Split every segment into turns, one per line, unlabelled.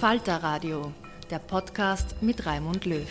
Falter Radio, der Podcast mit Raimund Löw.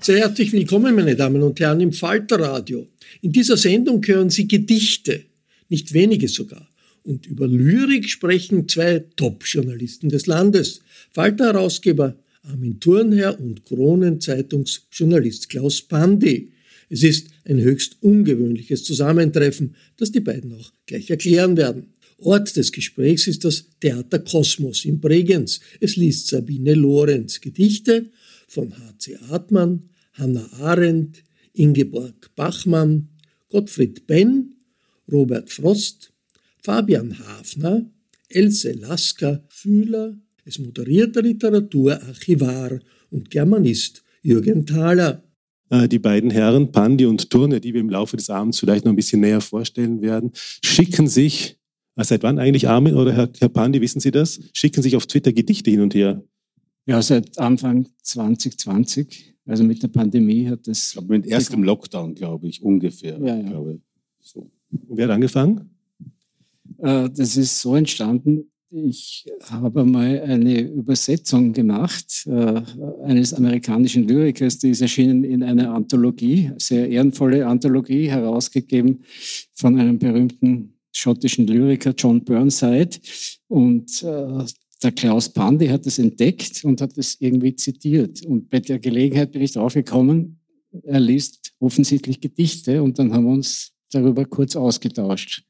Sehr herzlich willkommen, meine Damen und Herren, im Falter Radio. In dieser Sendung hören Sie Gedichte, nicht wenige sogar. Und über Lyrik sprechen zwei Top-Journalisten des Landes. Falter-Herausgeber Armin Thurnherr und Kronenzeitungsjournalist Klaus Pandi. Es ist ein höchst ungewöhnliches Zusammentreffen, das die beiden auch gleich erklären werden. Ort des Gesprächs ist das Theater Kosmos in Bregenz. Es liest Sabine Lorenz Gedichte von H.C. Hartmann, Hannah Arendt, Ingeborg Bachmann, Gottfried Benn, Robert Frost, Fabian Hafner, Else Lasker, Schüler, es moderiert der Literaturarchivar und Germanist Jürgen Thaler.
Äh, die beiden Herren, Pandi und Turne, die wir im Laufe des Abends vielleicht noch ein bisschen näher vorstellen werden, schicken sich, äh, seit wann eigentlich Armin oder Herr, Herr Pandi, wissen Sie das? Schicken sich auf Twitter Gedichte hin und her.
Ja, seit Anfang 2020. Also mit der Pandemie hat das.
Aber mit erstem Lockdown, glaube ich, ungefähr.
Ja, ja.
Glaube. So. Wer hat angefangen?
Äh, das ist so entstanden, ich habe mal eine Übersetzung gemacht äh, eines amerikanischen Lyrikers, die ist erschienen in einer Anthologie, sehr ehrenvolle Anthologie, herausgegeben von einem berühmten schottischen Lyriker John Burnside. Und äh, der Klaus Pandi hat das entdeckt und hat es irgendwie zitiert. Und bei der Gelegenheit bin ich draufgekommen, er liest offensichtlich Gedichte und dann haben wir uns darüber kurz ausgetauscht.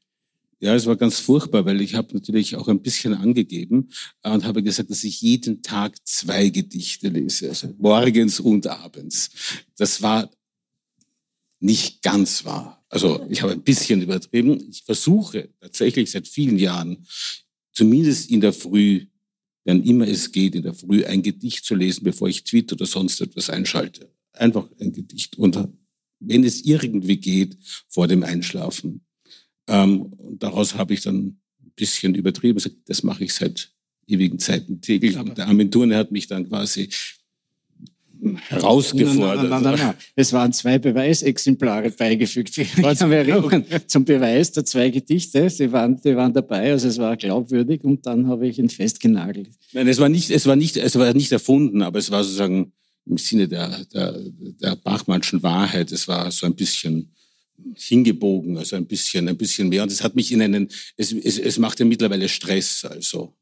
Ja, es war ganz furchtbar, weil ich habe natürlich auch ein bisschen angegeben äh, und habe gesagt, dass ich jeden Tag zwei Gedichte lese, also morgens und abends. Das war nicht ganz wahr. Also ich habe ein bisschen übertrieben. Ich versuche tatsächlich seit vielen Jahren, zumindest in der Früh, wann immer es geht, in der Früh ein Gedicht zu lesen, bevor ich Tweet oder sonst etwas einschalte. Einfach ein Gedicht. Und wenn es irgendwie geht, vor dem Einschlafen. Ähm, und daraus habe ich dann ein bisschen übertrieben. Das mache ich seit ewigen Zeiten täglich. Und der Armin Thurne hat mich dann quasi herausgefordert.
Nein, nein, nein, es waren zwei Beweisexemplare beigefügt. Ich kann mich erinnern, zum Beweis der zwei Gedichte, die waren, die waren dabei, also es war glaubwürdig und dann habe ich ihn festgenagelt.
Nein, es war nicht, es war nicht, es war nicht erfunden, aber es war sozusagen im Sinne der, der, der Bachmannschen Wahrheit, es war so ein bisschen hingebogen, also ein bisschen, ein bisschen mehr. Und es hat mich in einen, es, es, es macht ja mittlerweile Stress, also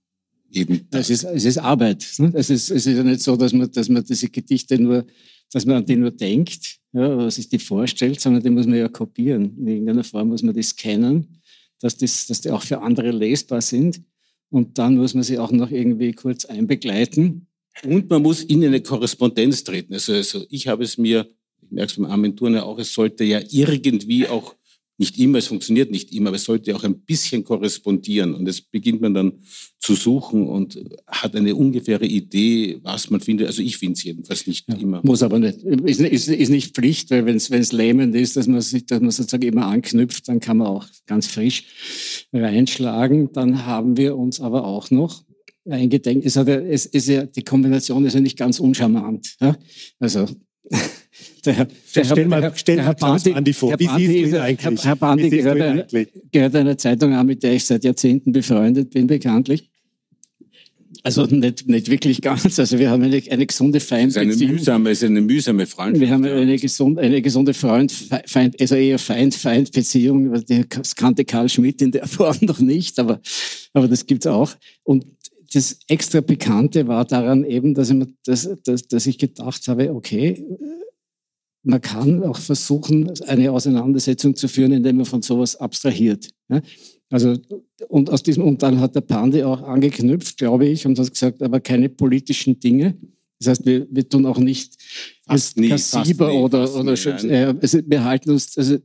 Tag. Es ist, es ist Arbeit. Ne? Es, ist, es ist ja nicht so, dass man, dass man diese Gedichte nur, dass man an die nur denkt, ja, oder sich die vorstellt, sondern die muss man ja kopieren. In irgendeiner Form muss man die scannen, dass, das, dass die auch für andere lesbar sind. Und dann muss man sie auch noch irgendwie kurz einbegleiten.
Und man muss in eine Korrespondenz treten. Also, also ich habe es mir, ich merke es beim Armin Turner auch, es sollte ja irgendwie auch nicht immer, es funktioniert nicht immer, aber es sollte auch ein bisschen korrespondieren. Und jetzt beginnt man dann zu suchen und hat eine ungefähre Idee, was man findet. Also ich finde es jedenfalls nicht ja, immer.
Muss aber nicht. Ist, ist, ist nicht Pflicht, weil wenn es lähmend ist, dass man sich, dass man sozusagen immer anknüpft, dann kann man auch ganz frisch reinschlagen. Dann haben wir uns aber auch noch eingedenkt. Es, hat ja, es ist ja, die Kombination ist ja nicht ganz uncharmant. Ja? Also
der Herr, der stell mal, Herr, stell Herr Bandi, Bandi vor.
Herr Bandi, Wie ist eigentlich? Herr, Herr Bandi gehört, eine, gehört einer Zeitung an, mit der ich seit Jahrzehnten befreundet bin, bekanntlich. Also nicht, nicht wirklich ganz. Also wir haben eine, eine gesunde Feindbeziehung.
Es ist eine mühsame, ist eine mühsame Freundschaft.
Wir haben eine gesunde, eine gesunde Freund, Feind, also eher Feind-Feind-Beziehung. Das kannte Karl Schmidt in der Form noch nicht, aber, aber das gibt's auch. Und das extra Bekannte war daran eben, dass ich, dass, dass, dass ich gedacht habe, okay, man kann auch versuchen, eine Auseinandersetzung zu führen, indem man von sowas abstrahiert. Also, und aus diesem, und dann hat der Pandi auch angeknüpft, glaube ich, und hat gesagt, aber keine politischen Dinge. Das heißt, wir, wir tun auch nicht fast nie, Kassiber nie, oder, oder nie, äh, also wir halten uns, also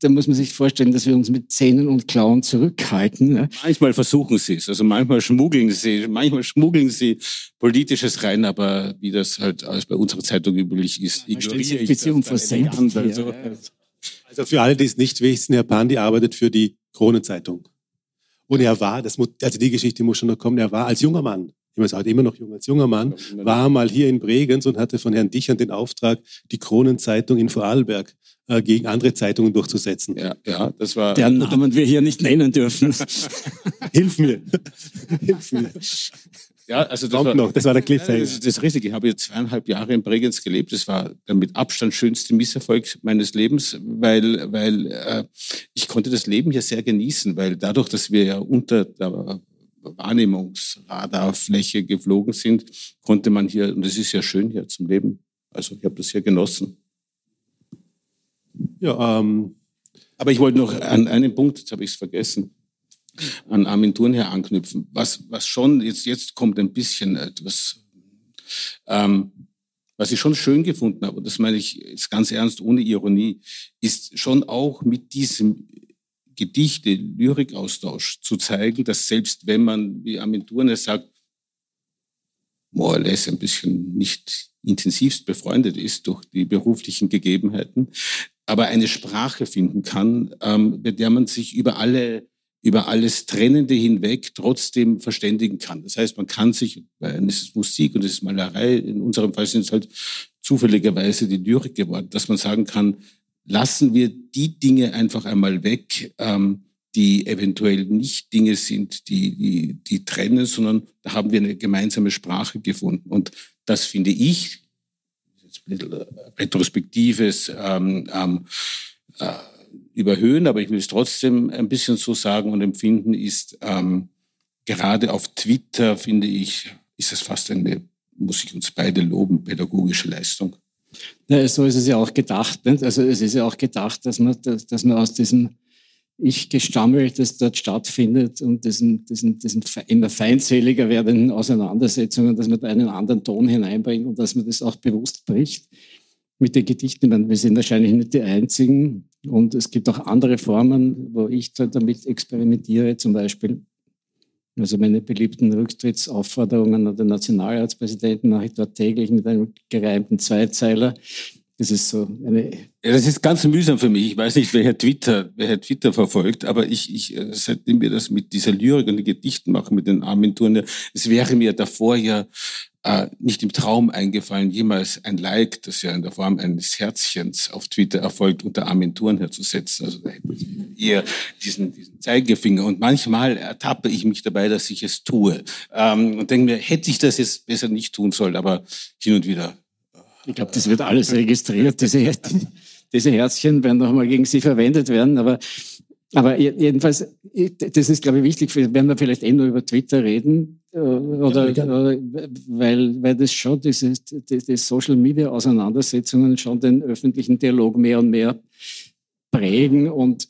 da muss man sich vorstellen, dass wir uns mit Zähnen und Klauen zurückhalten. Ja.
Manchmal versuchen sie es, also manchmal schmuggeln sie, manchmal schmuggeln sie politisches rein, aber wie das halt als bei unserer Zeitung üblich ist,
ja, ignoriere ich Beziehung das. Also,
also für alle, die es nicht wissen, Herr Pandi arbeitet für die Kronenzeitung. Und er war, das muss, also die Geschichte muss schon noch kommen, er war als junger Mann ich heute immer noch jung als junger Mann, war mal hier in Bregenz und hatte von Herrn Dichern den Auftrag, die Kronenzeitung in Vorarlberg äh, gegen andere Zeitungen durchzusetzen.
Ja, ja, das war.
Deren Namen wir hier nicht nennen dürfen.
Hilf mir. Hilf mir.
Ja, also das war, noch, das war der Cliffhanger. Das, das ist richtig. Ich habe jetzt zweieinhalb Jahre in Bregenz gelebt. Das war der mit Abstand schönste Misserfolg meines Lebens, weil, weil äh, ich konnte das Leben hier sehr genießen, weil dadurch, dass wir ja unter der Wahrnehmungsradarfläche geflogen sind, konnte man hier, und es ist ja schön hier zum Leben. Also ich habe das hier genossen.
Ja, ähm,
aber ich wollte noch an einen Punkt, jetzt habe ich es vergessen, an Armin Thurnherr anknüpfen. Was, was schon, jetzt, jetzt kommt ein bisschen etwas, ähm, was ich schon schön gefunden habe, und das meine ich jetzt ganz ernst, ohne Ironie, ist schon auch mit diesem Gedichte, Lyrikaustausch zu zeigen, dass selbst wenn man, wie Armin Thurner sagt, more or less ein bisschen nicht intensivst befreundet ist durch die beruflichen Gegebenheiten, aber eine Sprache finden kann, ähm, bei der man sich über alle über alles Trennende hinweg trotzdem verständigen kann. Das heißt, man kann sich, weil es ist Musik und es ist Malerei, in unserem Fall sind es halt zufälligerweise die Lyrik geworden, dass man sagen kann, lassen wir die Dinge einfach einmal weg, ähm, die eventuell nicht Dinge sind, die, die, die trennen, sondern da haben wir eine gemeinsame Sprache gefunden. Und das finde ich, jetzt ein bisschen äh, retrospektives ähm, ähm, äh, Überhöhen, aber ich will es trotzdem ein bisschen so sagen und empfinden, ist ähm, gerade auf Twitter, finde ich, ist es fast eine, muss ich uns beide loben, pädagogische Leistung.
Ja, so ist es ja auch gedacht. Nicht? Also es ist ja auch gedacht, dass man, dass, dass man aus diesem Ich-Gestammel, das dort stattfindet und diesen, diesen, diesen immer feindseliger werdenden Auseinandersetzungen, dass man da einen anderen Ton hineinbringt und dass man das auch bewusst bricht mit den Gedichten. Meine, wir sind wahrscheinlich nicht die Einzigen und es gibt auch andere Formen, wo ich damit experimentiere, zum Beispiel also meine beliebten Rücktrittsaufforderungen an den Nationalratspräsidenten mache ich dort täglich mit einem gereimten Zweizeiler. Das ist so eine.
Ja, das ist ganz mühsam für mich. Ich weiß nicht, wer Twitter, wer Twitter verfolgt, aber ich, ich, äh, seitdem wir das mit dieser Lyrik und den Gedichten machen, mit den Armin Turner, es wäre mir davor ja äh, nicht im Traum eingefallen, jemals ein Like, das ja in der Form eines Herzchens auf Twitter erfolgt, unter Armin Thurnherr zu setzen. Also da hätte ich eher diesen, diesen Zeigefinger. Und manchmal ertappe ich mich dabei, dass ich es tue. Ähm, und denke mir, hätte ich das jetzt besser nicht tun sollen, aber hin und wieder.
Ich glaube, das wird alles registriert. Diese, diese Herzchen werden noch mal gegen Sie verwendet werden. Aber aber jedenfalls, das ist, glaube ich, wichtig, wenn wir vielleicht eh nur über Twitter reden, äh, oder, ja, oder weil, weil das schon diese, die, Social Media Auseinandersetzungen schon den öffentlichen Dialog mehr und mehr prägen und,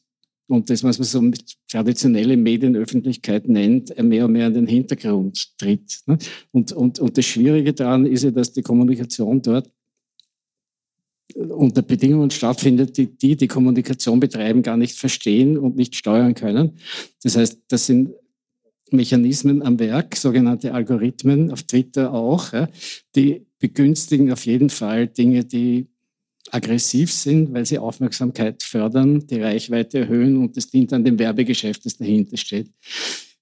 und das, was man so traditionelle Medienöffentlichkeit nennt, mehr und mehr in den Hintergrund tritt. Ne? Und, und, und das Schwierige daran ist ja, dass die Kommunikation dort unter Bedingungen stattfindet, die, die die Kommunikation betreiben, gar nicht verstehen und nicht steuern können. Das heißt, das sind Mechanismen am Werk, sogenannte Algorithmen, auf Twitter auch, die begünstigen auf jeden Fall Dinge, die aggressiv sind, weil sie Aufmerksamkeit fördern, die Reichweite erhöhen und das dient an dem Werbegeschäft, das dahinter steht.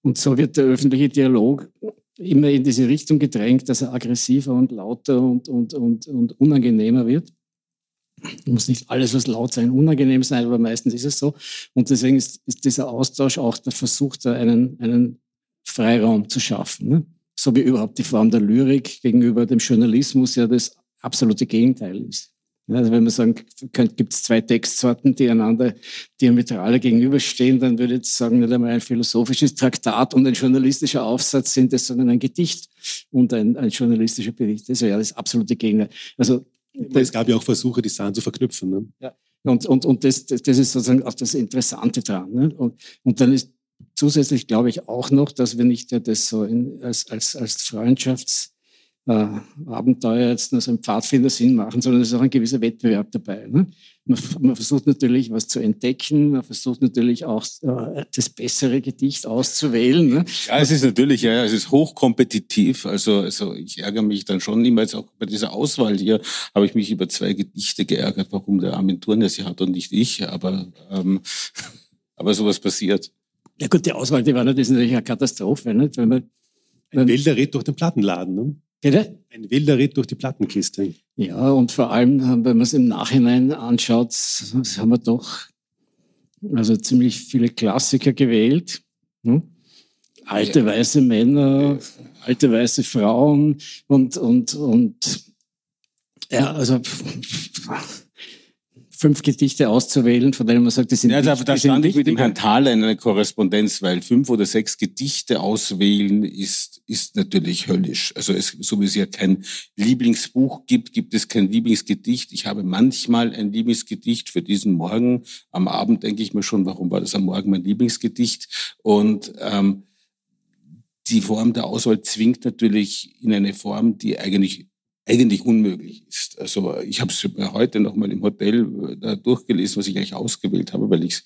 Und so wird der öffentliche Dialog immer in diese Richtung gedrängt, dass er aggressiver und lauter und, und, und, und unangenehmer wird muss nicht alles, was laut sein, unangenehm sein, aber meistens ist es so. Und deswegen ist, ist dieser Austausch auch der Versuch, da einen, einen Freiraum zu schaffen. Ne? So wie überhaupt die Form der Lyrik gegenüber dem Journalismus ja das absolute Gegenteil ist. Also wenn man sagen gibt es zwei Textsorten, die einander diametral gegenüberstehen, dann würde ich sagen, nicht einmal ein philosophisches Traktat und ein journalistischer Aufsatz sind es, sondern ein Gedicht und ein, ein journalistischer Bericht. Das wäre ja das absolute Gegenteil. Also
es gab ja auch Versuche, die Sachen zu verknüpfen. Ne?
Ja. Und, und, und das, das, das ist sozusagen auch das Interessante dran. Ne? Und, und dann ist zusätzlich, glaube ich, auch noch, dass wir nicht ja das so in, als, als, als Freundschafts- äh, Abenteuer jetzt nur so ein Pfadfinder-Sinn machen, sondern es ist auch ein gewisser Wettbewerb dabei. Ne? Man, man, versucht natürlich was zu entdecken, man versucht natürlich auch äh, das bessere Gedicht auszuwählen. Ne?
Ja, es ist natürlich, ja, es ist hochkompetitiv. Also, also ich ärgere mich dann schon immer jetzt auch bei dieser Auswahl hier, habe ich mich über zwei Gedichte geärgert, warum der Armin Thurner sie hat und nicht ich. Aber, ähm, aber sowas passiert.
Ja gut, die Auswahl, die war natürlich eine Katastrophe. Nicht? Wenn man,
ein wilder Ritt durch den Plattenladen. Ne?
Bitte?
Ein wilder Ritt durch die Plattenkiste.
Ja, und vor allem, wenn man es im Nachhinein anschaut, haben wir doch also ziemlich viele Klassiker gewählt. Hm? Alte ja. weiße Männer, alte weiße Frauen und, und, und ja, also fünf Gedichte auszuwählen, von denen man sagt,
das sind Ja, da, da stand ich mit dem Herrn Thaler in einer Korrespondenz, weil fünf oder sechs Gedichte auswählen ist, ist natürlich höllisch. Also es, so wie es ja kein Lieblingsbuch gibt, gibt es kein Lieblingsgedicht. Ich habe manchmal ein Lieblingsgedicht für diesen Morgen. Am Abend denke ich mir schon, warum war das am Morgen mein Lieblingsgedicht? Und ähm, die Form der Auswahl zwingt natürlich in eine Form, die eigentlich eigentlich unmöglich ist. Also ich habe es heute noch mal im Hotel äh, durchgelesen, was ich eigentlich ausgewählt habe, weil ich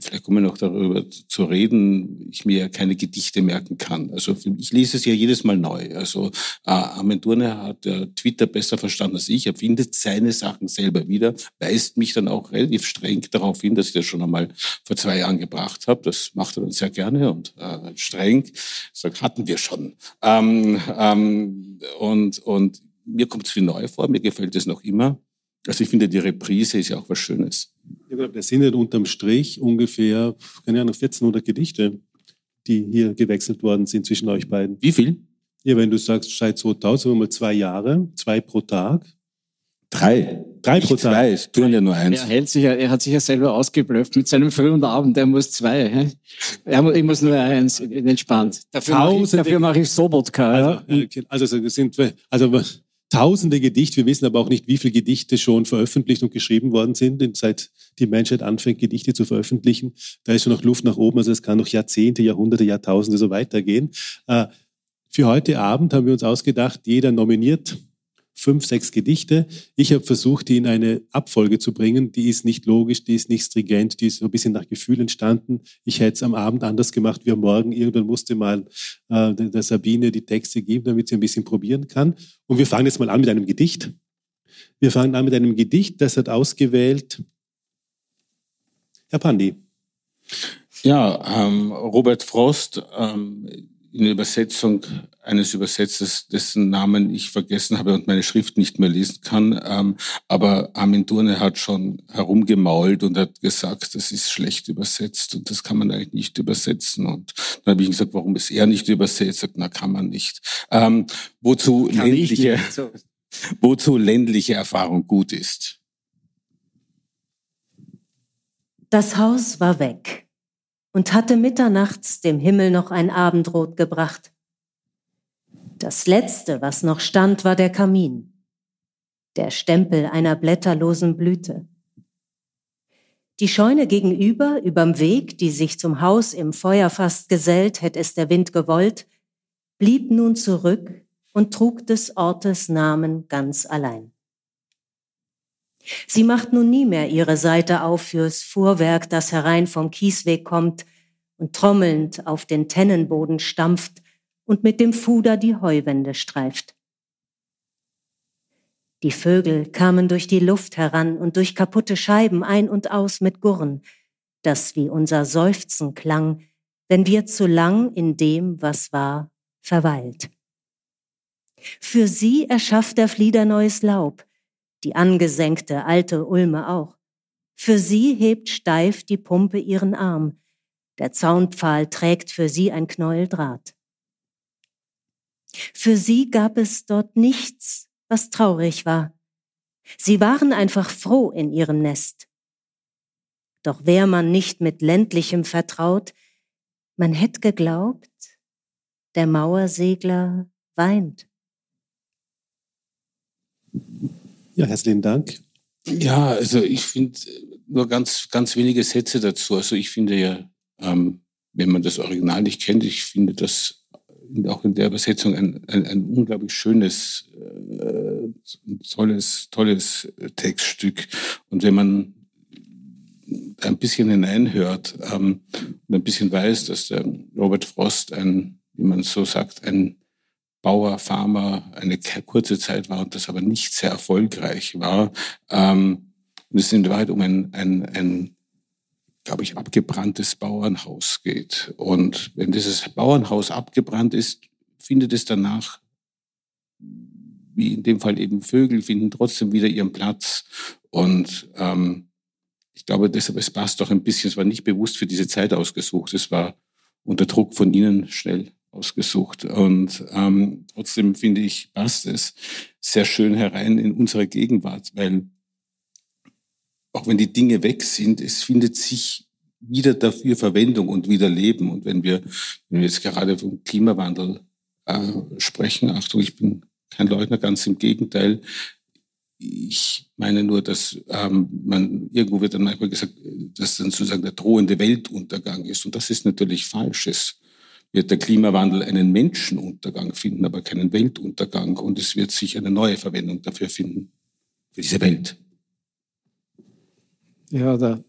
vielleicht kommen wir noch darüber zu reden, ich mir ja keine Gedichte merken kann. Also ich lese es ja jedes Mal neu. Also äh, Armin Turner hat äh, Twitter besser verstanden als ich. Er findet seine Sachen selber wieder, weist mich dann auch relativ streng darauf hin, dass ich das schon einmal vor zwei Jahren gebracht habe. Das macht er dann sehr gerne und äh, streng. Sagt, hatten wir schon. Ähm, ähm, und, und mir kommt es wie neu vor, mir gefällt es noch immer. Also ich finde, die Reprise ist ja auch was Schönes.
Ich glaube, das sind ja unterm Strich ungefähr, keine Ahnung, 1400 Gedichte, die hier gewechselt worden sind zwischen euch beiden.
Wie viel?
Ja, wenn du sagst, seit 2000, mal zwei Jahre, zwei pro Tag.
Drei.
Drei pro Tag.
Zwei, es tun ja nur eins.
Er, hält sich ja, er hat sich ja selber ausgeblufft mit seinem Früh und Abend, er muss zwei. Er, ich muss nur eins, entspannt. Dafür mache ich, dafür mach ich Sobotka.
Also, ja. also, also, sind, also tausende Gedichte. Wir wissen aber auch nicht, wie viele Gedichte schon veröffentlicht und geschrieben worden sind, seit die Menschheit anfängt, Gedichte zu veröffentlichen. Da ist schon noch Luft nach oben. Also es kann noch Jahrzehnte, Jahrhunderte, Jahrtausende so weitergehen. Äh, für heute Abend haben wir uns ausgedacht, jeder nominiert fünf, sechs Gedichte. Ich habe versucht, die in eine Abfolge zu bringen. Die ist nicht logisch, die ist nicht stringent, die ist so ein bisschen nach Gefühl entstanden. Ich hätte es am Abend anders gemacht wie am Morgen. Irgendwann musste mal äh, der Sabine die Texte geben, damit sie ein bisschen probieren kann. Und wir fangen jetzt mal an mit einem Gedicht. Wir fangen an mit einem Gedicht, das hat ausgewählt Herr Pandi.
Ja, ähm, Robert Frost, ähm, in Übersetzung eines Übersetzers, dessen Namen ich vergessen habe und meine Schrift nicht mehr lesen kann. Ähm, aber Armin Durne hat schon herumgemault und hat gesagt, das ist schlecht übersetzt und das kann man eigentlich nicht übersetzen. Und dann habe ich gesagt, warum ist er nicht übersetzt? Sagt, na, kann man nicht. Ähm, wozu, kann ländliche, wozu ländliche Erfahrung gut ist.
Das Haus war weg und hatte mitternachts dem Himmel noch ein Abendrot gebracht. Das Letzte, was noch stand, war der Kamin, der Stempel einer blätterlosen Blüte. Die Scheune gegenüber, überm Weg, die sich zum Haus im Feuer fast gesellt, hätte es der Wind gewollt, blieb nun zurück und trug des Ortes Namen ganz allein. Sie macht nun nie mehr ihre Seite auf fürs Fuhrwerk, das herein vom Kiesweg kommt und trommelnd auf den Tennenboden stampft und mit dem Fuder die Heuwände streift. Die Vögel kamen durch die Luft heran und durch kaputte Scheiben ein und aus mit Gurren, das wie unser Seufzen klang, wenn wir zu lang in dem, was war, verweilt. Für sie erschafft der Flieder neues Laub, die angesenkte alte Ulme auch. Für sie hebt steif die Pumpe ihren Arm, der Zaunpfahl trägt für sie ein Knäuel Draht. Für sie gab es dort nichts, was traurig war. Sie waren einfach froh in ihrem Nest. Doch wär man nicht mit ländlichem vertraut, man hätt geglaubt, der Mauersegler weint.
Ja, herzlichen Dank.
Ja, also ich finde nur ganz, ganz wenige Sätze dazu. Also ich finde ja, ähm, wenn man das Original nicht kennt, ich finde das auch in der Übersetzung ein, ein, ein unglaublich schönes, äh, tolles, tolles Textstück. Und wenn man ein bisschen hineinhört ähm, und ein bisschen weiß, dass der Robert Frost ein, wie man so sagt, ein Bauer, Farmer eine kurze Zeit war und das aber nicht sehr erfolgreich war. Ähm, und es in Wahrheit um ein, ein, ein glaube ich, abgebranntes Bauernhaus geht. Und wenn dieses Bauernhaus abgebrannt ist, findet es danach, wie in dem Fall eben Vögel, finden trotzdem wieder ihren Platz. Und ähm, ich glaube deshalb, es passt doch ein bisschen, es war nicht bewusst für diese Zeit ausgesucht, es war unter Druck von Ihnen schnell ausgesucht. Und ähm, trotzdem finde ich, passt es sehr schön herein in unsere Gegenwart, weil auch wenn die Dinge weg sind, es findet sich wieder dafür Verwendung und wieder Leben. Und wenn wir, wenn wir jetzt gerade vom Klimawandel äh, sprechen, Achtung, ich bin kein Leugner, ganz im Gegenteil. Ich meine nur, dass ähm, man irgendwo wird dann manchmal gesagt, dass dann sozusagen der drohende Weltuntergang ist. Und das ist natürlich falsches wird der Klimawandel einen Menschenuntergang finden, aber keinen Weltuntergang. Und es wird sich eine neue Verwendung dafür finden, für diese Welt.
Ja, der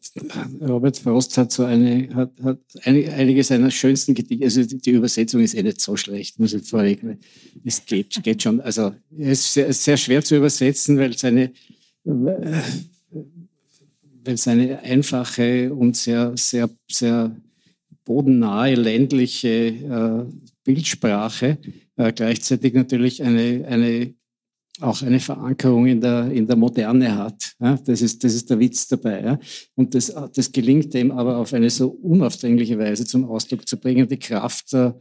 Robert Frost hat so eine, hat, hat einige seiner schönsten Gedichte, also die, Übersetzung ist eh nicht so schlecht, muss ich vorlegen. Es geht, geht schon, also es ist sehr, sehr schwer zu übersetzen, weil seine, weil seine einfache und sehr, sehr, sehr bodennahe ländliche äh, Bildsprache äh, gleichzeitig natürlich eine, eine, auch eine Verankerung in der, in der Moderne hat. Ja? Das, ist, das ist der Witz dabei. Ja? Und das, das gelingt dem aber auf eine so unaufdringliche Weise zum Ausdruck zu bringen, die Kraft der,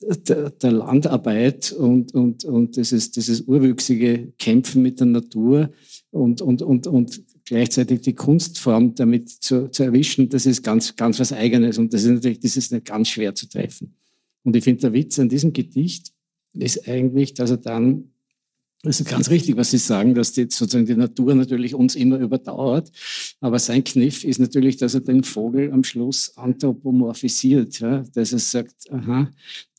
der, der Landarbeit und, und, und dieses, dieses urwüchsige Kämpfen mit der Natur und, und, und, und gleichzeitig die Kunstform damit zu, zu erwischen, das ist ganz, ganz was Eigenes und das ist natürlich, das ist nicht ganz schwer zu treffen. Und ich finde, der Witz an diesem Gedicht ist eigentlich, dass er dann, das ist ganz richtig, was Sie sagen, dass die, sozusagen die Natur natürlich uns immer überdauert. Aber sein Kniff ist natürlich, dass er den Vogel am Schluss anthropomorphisiert, ja? dass er sagt, aha,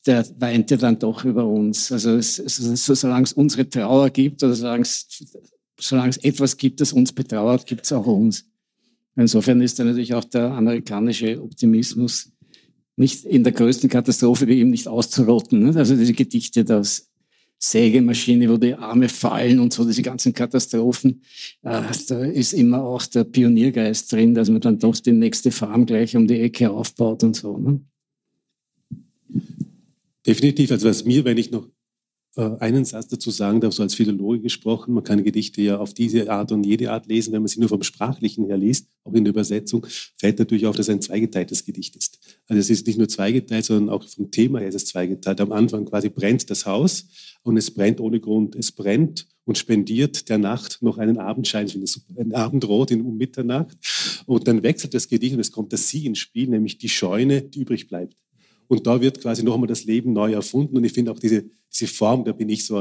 der weint ja dann doch über uns. Also es, es, solange es unsere Trauer gibt oder solange es solange es etwas gibt, das uns betrauert, gibt es auch uns. Insofern ist da natürlich auch der amerikanische Optimismus nicht in der größten Katastrophe wie ihm nicht auszurotten. Ne? Also diese Gedichte, das Sägemaschine, wo die Arme fallen und so, diese ganzen Katastrophen, äh, da ist immer auch der Pioniergeist drin, dass man dann doch die nächste Farm gleich um die Ecke aufbaut und so. Ne?
Definitiv. Also was mir, wenn ich noch einen Satz dazu sagen darf, so als Philologe gesprochen, man kann Gedichte ja auf diese Art und jede Art lesen, wenn man sie nur vom Sprachlichen her liest, auch in der Übersetzung, fällt natürlich auf, dass es ein zweigeteiltes Gedicht ist. Also es ist nicht nur zweigeteilt, sondern auch vom Thema her ist es zweigeteilt. Am Anfang quasi brennt das Haus und es brennt ohne Grund. Es brennt und spendiert der Nacht noch einen Abendschein, ich finde es ein Abendrot in um Mitternacht. Und dann wechselt das Gedicht und es kommt das Sie ins Spiel, nämlich die Scheune, die übrig bleibt. Und da wird quasi noch einmal das Leben neu erfunden. Und ich finde auch diese, diese Form, da bin ich so,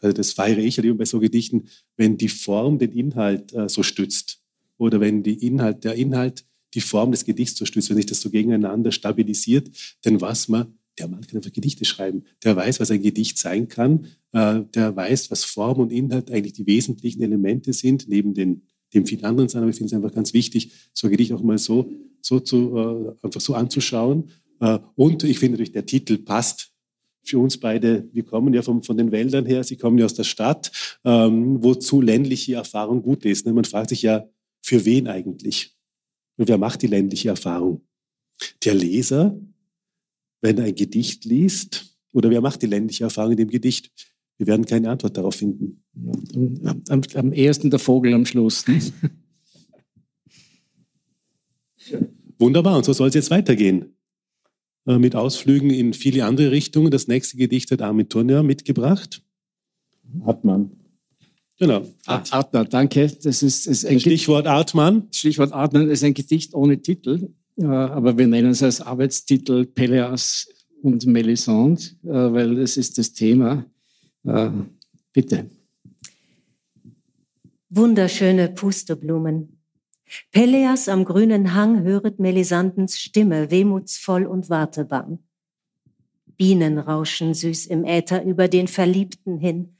also das feiere ich halt immer bei so Gedichten, wenn die Form den Inhalt äh, so stützt. Oder wenn die Inhalt, der Inhalt die Form des Gedichts so stützt, wenn sich das so gegeneinander stabilisiert, denn was man, der Mann kann einfach Gedichte schreiben. Der weiß, was ein Gedicht sein kann. Äh, der weiß, was Form und Inhalt eigentlich die wesentlichen Elemente sind, neben den, dem vielen anderen sein. Aber ich finde es einfach ganz wichtig, so ein Gedicht auch mal so, so zu, äh, einfach so anzuschauen und ich finde natürlich, der Titel passt für uns beide. Wir kommen ja vom, von den Wäldern her, Sie kommen ja aus der Stadt, ähm, wozu ländliche Erfahrung gut ist. Ne? Man fragt sich ja, für wen eigentlich? Und wer macht die ländliche Erfahrung? Der Leser, wenn er ein Gedicht liest, oder wer macht die ländliche Erfahrung in dem Gedicht? Wir werden keine Antwort darauf finden.
Am, am, am ehesten der Vogel am Schluss. Ne?
Wunderbar, und so soll es jetzt weitergehen. Äh, mit Ausflügen in viele andere Richtungen. Das nächste Gedicht hat Armin Turner mitgebracht.
Hartmann.
Genau.
Art. Artmann, danke. Das ist, ist
ein Stichwort Artmann.
Stichwort Artmann ist ein Gedicht ohne Titel, äh, aber wir nennen es als Arbeitstitel Peleas und Melisande, äh, weil das ist das Thema. Bitte.
Wunderschöne Pusteblumen, Peleas am grünen Hang höret Melisandens Stimme, wehmutsvoll und wartebang. Bienen rauschen süß im Äther über den Verliebten hin.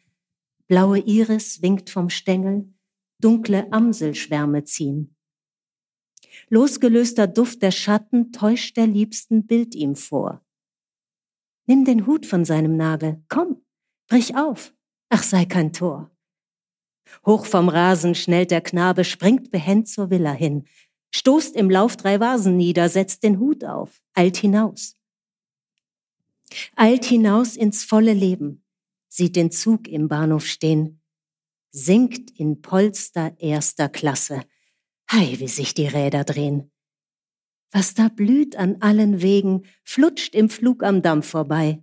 Blaue Iris winkt vom Stängel, dunkle Amselschwärme ziehen. Losgelöster Duft der Schatten täuscht der Liebsten Bild ihm vor. Nimm den Hut von seinem Nagel, komm, brich auf, ach sei kein Tor. Hoch vom Rasen schnellt der Knabe, springt behend zur Villa hin, stoßt im Lauf drei Vasen nieder, setzt den Hut auf, eilt hinaus. Eilt hinaus ins volle Leben, sieht den Zug im Bahnhof stehen, sinkt in Polster erster Klasse. Hei, wie sich die Räder drehen. Was da blüht an allen Wegen, flutscht im Flug am Dampf vorbei.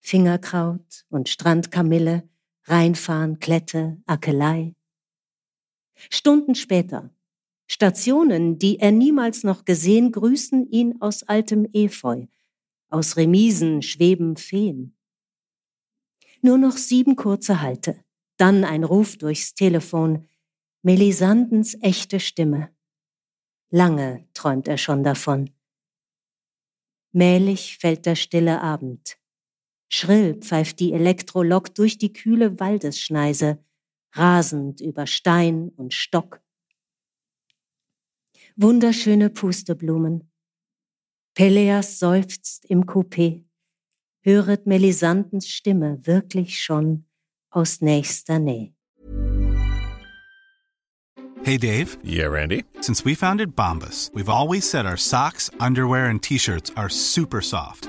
Fingerkraut und Strandkamille, Reinfahren, Klette, Ackelei. Stunden später. Stationen, die er niemals noch gesehen, grüßen ihn aus altem Efeu. Aus Remisen schweben Feen. Nur noch sieben kurze Halte. Dann ein Ruf durchs Telefon. Melisandens echte Stimme. Lange träumt er schon davon. Mählich fällt der stille Abend. Schrill pfeift die Elektrolok durch die kühle Waldesschneise, rasend über Stein und Stock. Wunderschöne Pusteblumen. Peleas seufzt im Coupé, höret Melisandens Stimme wirklich schon aus nächster Nähe.
Hey Dave.
Yeah, Randy.
Since we founded Bombus, we've always said our socks, underwear and t-shirts are super soft.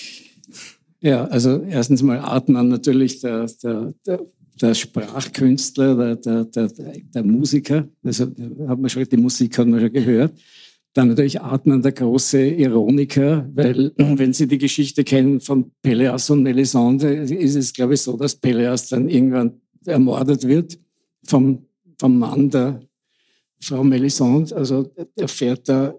Ja, also erstens mal Artmann natürlich der, der, der, der Sprachkünstler, der, der, der, Musiker. Also hat man schon, die Musik hat man schon gehört. Dann natürlich Artmann, der große Ironiker, weil wenn Sie die Geschichte kennen von Peleas und Melisande, ist es, glaube ich, so, dass Peleas dann irgendwann ermordet wird vom, vom Mann der Frau Melisande. Also er fährt da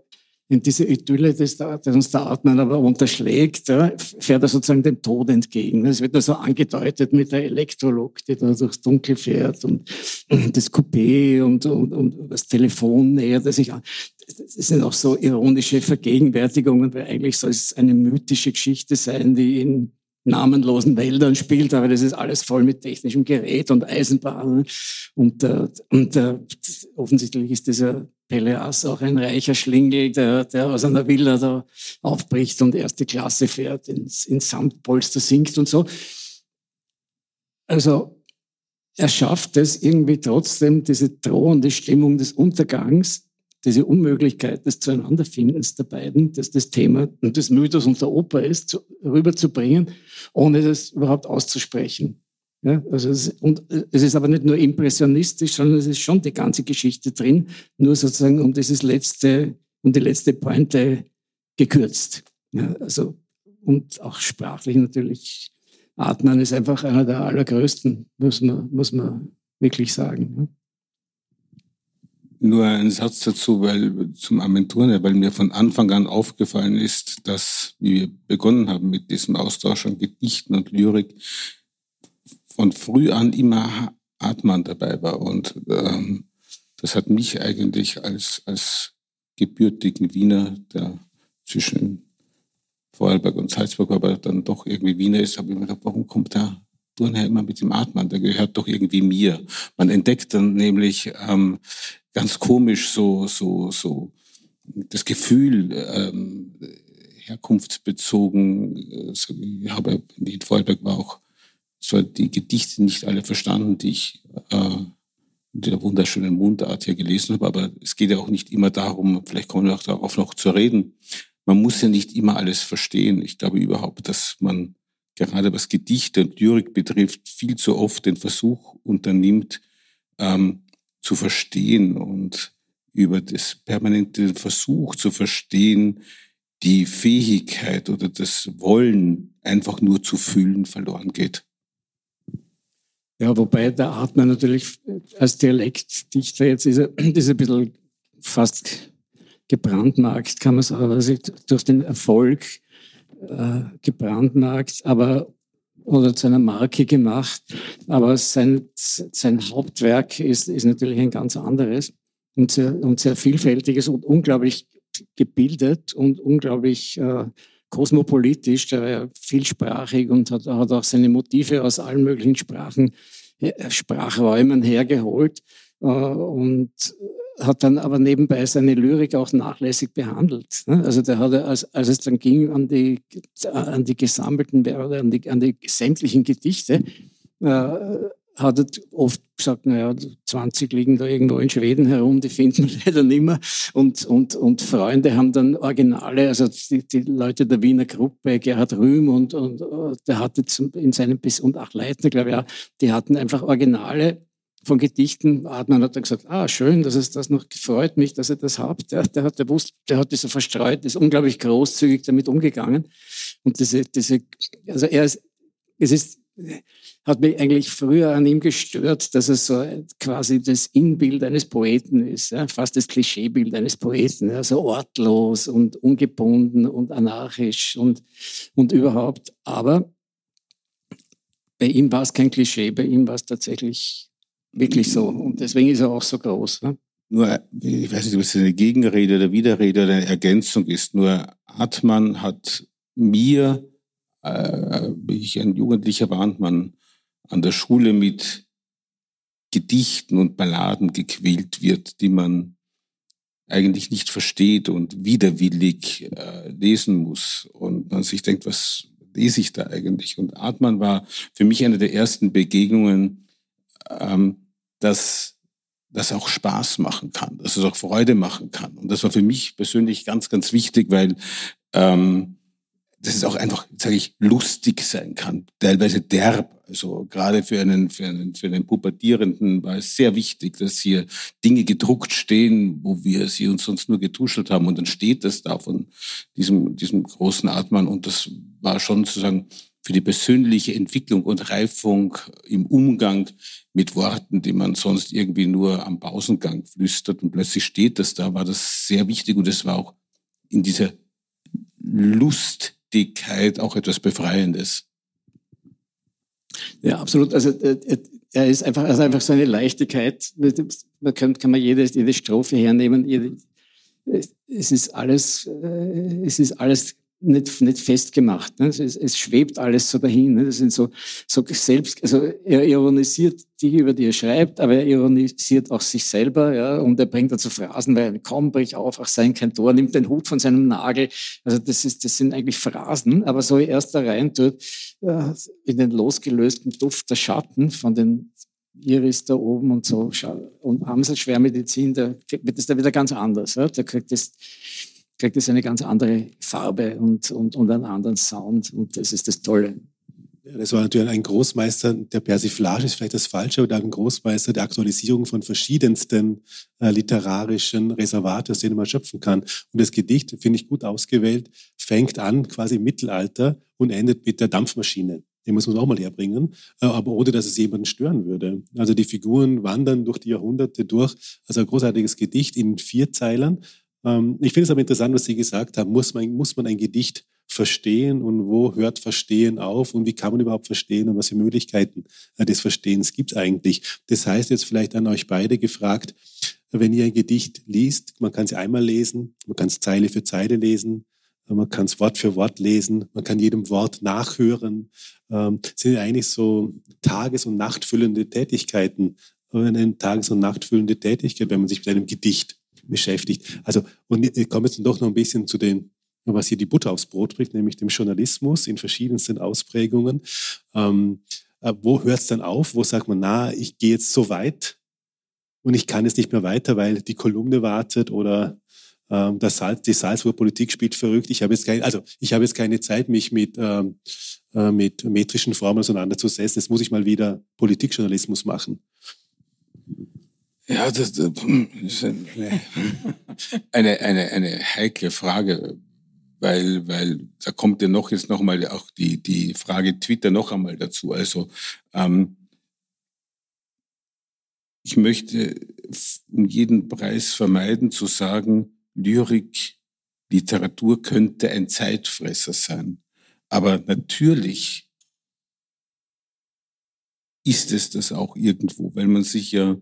in diese Idylle, das uns der Artmann aber unterschlägt, ja, fährt er sozusagen dem Tod entgegen. Es wird nur so angedeutet mit der Elektrolog, die da durchs Dunkel fährt und, und das Coupé und, und, und, das Telefon nähert er sich an. Das sind auch so ironische Vergegenwärtigungen, weil eigentlich soll es eine mythische Geschichte sein, die in namenlosen Wäldern spielt, aber das ist alles voll mit technischem Gerät und Eisenbahnen. Und, äh, und äh, offensichtlich ist dieser Peleas auch ein reicher Schlingel, der, der aus einer Villa da aufbricht und erste Klasse fährt, ins, ins Samtpolster sinkt und so. Also er schafft es irgendwie trotzdem, diese drohende Stimmung des Untergangs diese Unmöglichkeit des Zueinanderfindens der beiden, dass das Thema des Mythos und der Oper ist, zu, rüberzubringen, ohne das überhaupt auszusprechen. Ja, also es, und es ist aber nicht nur impressionistisch, sondern es ist schon die ganze Geschichte drin, nur sozusagen um dieses letzte, um die letzte Pointe gekürzt. Ja, also, und auch sprachlich natürlich. Atman ist einfach einer der allergrößten, muss man, muss man wirklich sagen. Ja.
Nur ein Satz dazu, weil zum Aventurne, weil mir von Anfang an aufgefallen ist, dass wie wir begonnen haben mit diesem Austausch an Gedichten und Lyrik, von früh an immer Atman dabei war. Und ähm, das hat mich eigentlich als, als gebürtigen Wiener, der zwischen Vorarlberg und Salzburg aber dann doch irgendwie Wiener ist, habe ich mir gedacht, warum kommt der Turnherr immer mit dem Atman? Der gehört doch irgendwie mir. Man entdeckt dann nämlich ähm, ganz komisch so, so, so das Gefühl, ähm, herkunftsbezogen, äh, ich habe in Vorarlberg war auch zwar die Gedichte nicht alle verstanden, die ich äh, in der wunderschönen Mundart hier gelesen habe, aber es geht ja auch nicht immer darum, vielleicht kommen wir auch darauf noch zu reden, man muss ja nicht immer alles verstehen. Ich glaube überhaupt, dass man gerade was Gedichte und Lyrik betrifft, viel zu oft den Versuch unternimmt, ähm, zu verstehen und über das permanente Versuch zu verstehen, die Fähigkeit oder das Wollen einfach nur zu fühlen verloren geht.
Ja, wobei der Atmer natürlich als Dialektdichter jetzt ist er, ist ein bisschen fast gebrandmarkt, kann man sagen, also durch den Erfolg äh, gebrandmarkt, aber oder zu einer Marke gemacht. Aber sein, sein Hauptwerk ist, ist natürlich ein ganz anderes und sehr, und sehr vielfältiges und unglaublich gebildet und unglaublich äh, kosmopolitisch. Der war ja vielsprachig und hat, hat auch seine Motive aus allen möglichen Sprachen, äh, Sprachräumen hergeholt. Äh, und hat dann aber nebenbei seine Lyrik auch nachlässig behandelt. Ne? Also der hat, als, als es dann ging an die, an die gesammelten an die, an die sämtlichen Gedichte, äh, hat er oft gesagt, naja, 20 liegen da irgendwo in Schweden herum, die finden wir leider nicht mehr. Und, und, und Freunde haben dann Originale, also die, die Leute der Wiener Gruppe, Gerhard Rühm und, und der hatte zum, in seinem, und auch Leitner, glaube ich, auch, die hatten einfach Originale von Gedichten. Adnan hat dann gesagt, ah, schön, dass es das noch freut mich, dass ihr das habt. Der, der hat gewusst, der hat das so verstreut, ist unglaublich großzügig damit umgegangen. Und diese, diese, also er ist, es ist, hat mich eigentlich früher an ihm gestört, dass er so quasi das Inbild eines Poeten ist, ja, fast das Klischeebild eines Poeten, ja, so ortlos und ungebunden und anarchisch und, und überhaupt. Aber bei ihm war es kein Klischee, bei ihm war es tatsächlich Wirklich so. Und deswegen ist er auch so groß. Ne?
Nur, ich weiß nicht, ob es eine Gegenrede oder Widerrede oder eine Ergänzung ist. Nur Hartmann hat mir, äh, wie ich ein Jugendlicher war, und man an der Schule mit Gedichten und Balladen gequält wird, die man eigentlich nicht versteht und widerwillig äh, lesen muss. Und man sich denkt, was lese ich da eigentlich? Und Artmann war für mich eine der ersten Begegnungen, ähm, dass das auch Spaß machen kann, dass es auch Freude machen kann. Und das war für mich persönlich ganz, ganz wichtig, weil ähm, das ist auch einfach, sage ich, lustig sein kann, teilweise derb. Also gerade für einen, für einen, für einen Pubertierenden war es sehr wichtig, dass hier Dinge gedruckt stehen, wo wir sie uns sonst nur getuschelt haben. Und dann steht das da von diesem, diesem großen Atman. Und das war schon sozusagen für die persönliche Entwicklung und Reifung im Umgang mit Worten, die man sonst irgendwie nur am Pausengang flüstert und plötzlich steht das da, war das sehr wichtig und es war auch in dieser Lustigkeit auch etwas Befreiendes.
Ja, absolut. Also äh, äh, er ist einfach, also einfach so eine Leichtigkeit. Man kann, kann man jede, jede Strophe hernehmen. Jede, es ist alles, äh, es ist alles nicht, nicht festgemacht. Ne? Es, es, schwebt alles so dahin. Ne? Das sind so, so selbst, also er ironisiert die, über die er schreibt, aber er ironisiert auch sich selber, ja, und er bringt dazu Phrasen, weil kaum brich auf, auch sein kein Tor, nimmt den Hut von seinem Nagel. Also das ist, das sind eigentlich Phrasen, aber so erst da rein tut, äh, in den losgelösten Duft der Schatten von den Iris da oben und so, und Amselschwermedizin, da wird es da wieder ganz anders. Ja? Da kriegt es, kriegt es eine ganz andere Farbe und, und, und einen anderen Sound. Und das ist das Tolle.
Ja, das war natürlich ein Großmeister der Persiflage, ist vielleicht das Falsche, aber ein Großmeister der Aktualisierung von verschiedensten äh, literarischen Reservate, aus denen man schöpfen kann. Und das Gedicht, finde ich gut ausgewählt, fängt an quasi im Mittelalter und endet mit der Dampfmaschine. Den muss man auch mal herbringen, äh, aber ohne dass es jemanden stören würde. Also die Figuren wandern durch die Jahrhunderte durch. Also ein großartiges Gedicht in vier Zeilern, ähm, ich finde es aber interessant, was Sie gesagt haben. Muss man, muss man ein Gedicht verstehen und wo hört Verstehen auf und wie kann man überhaupt verstehen und was für Möglichkeiten äh, des Verstehens gibt es eigentlich? Das heißt jetzt vielleicht an euch beide gefragt, wenn ihr ein Gedicht liest, man kann es einmal lesen, man kann es Zeile für Zeile lesen, äh, man kann es Wort für Wort lesen, man kann jedem Wort nachhören. Ähm, sind eigentlich so tages- und nachtfüllende Tätigkeiten, eine tages- und nachtfüllende Tätigkeit, wenn man sich mit einem Gedicht beschäftigt. Also, und ich komme jetzt doch noch ein bisschen zu den, was hier die Butter aufs Brot bringt, nämlich dem Journalismus in verschiedensten Ausprägungen. Ähm, äh, wo hört es dann auf? Wo sagt man, na, ich gehe jetzt so weit und ich kann jetzt nicht mehr weiter, weil die Kolumne wartet oder ähm, das Salz, die Salzburger Politik spielt verrückt. Ich habe jetzt keine, also ich jetzt keine Zeit, mich mit, ähm, äh, mit metrischen Formen auseinanderzusetzen. Jetzt muss ich mal wieder Politikjournalismus machen.
Ja, das, ist eine, eine, eine heikle Frage, weil, weil da kommt ja noch jetzt nochmal auch die, die Frage Twitter noch einmal dazu. Also ähm, ich möchte um jeden Preis vermeiden zu sagen, Lyrik, Literatur könnte ein Zeitfresser sein. Aber natürlich ist es das auch irgendwo, weil man sich ja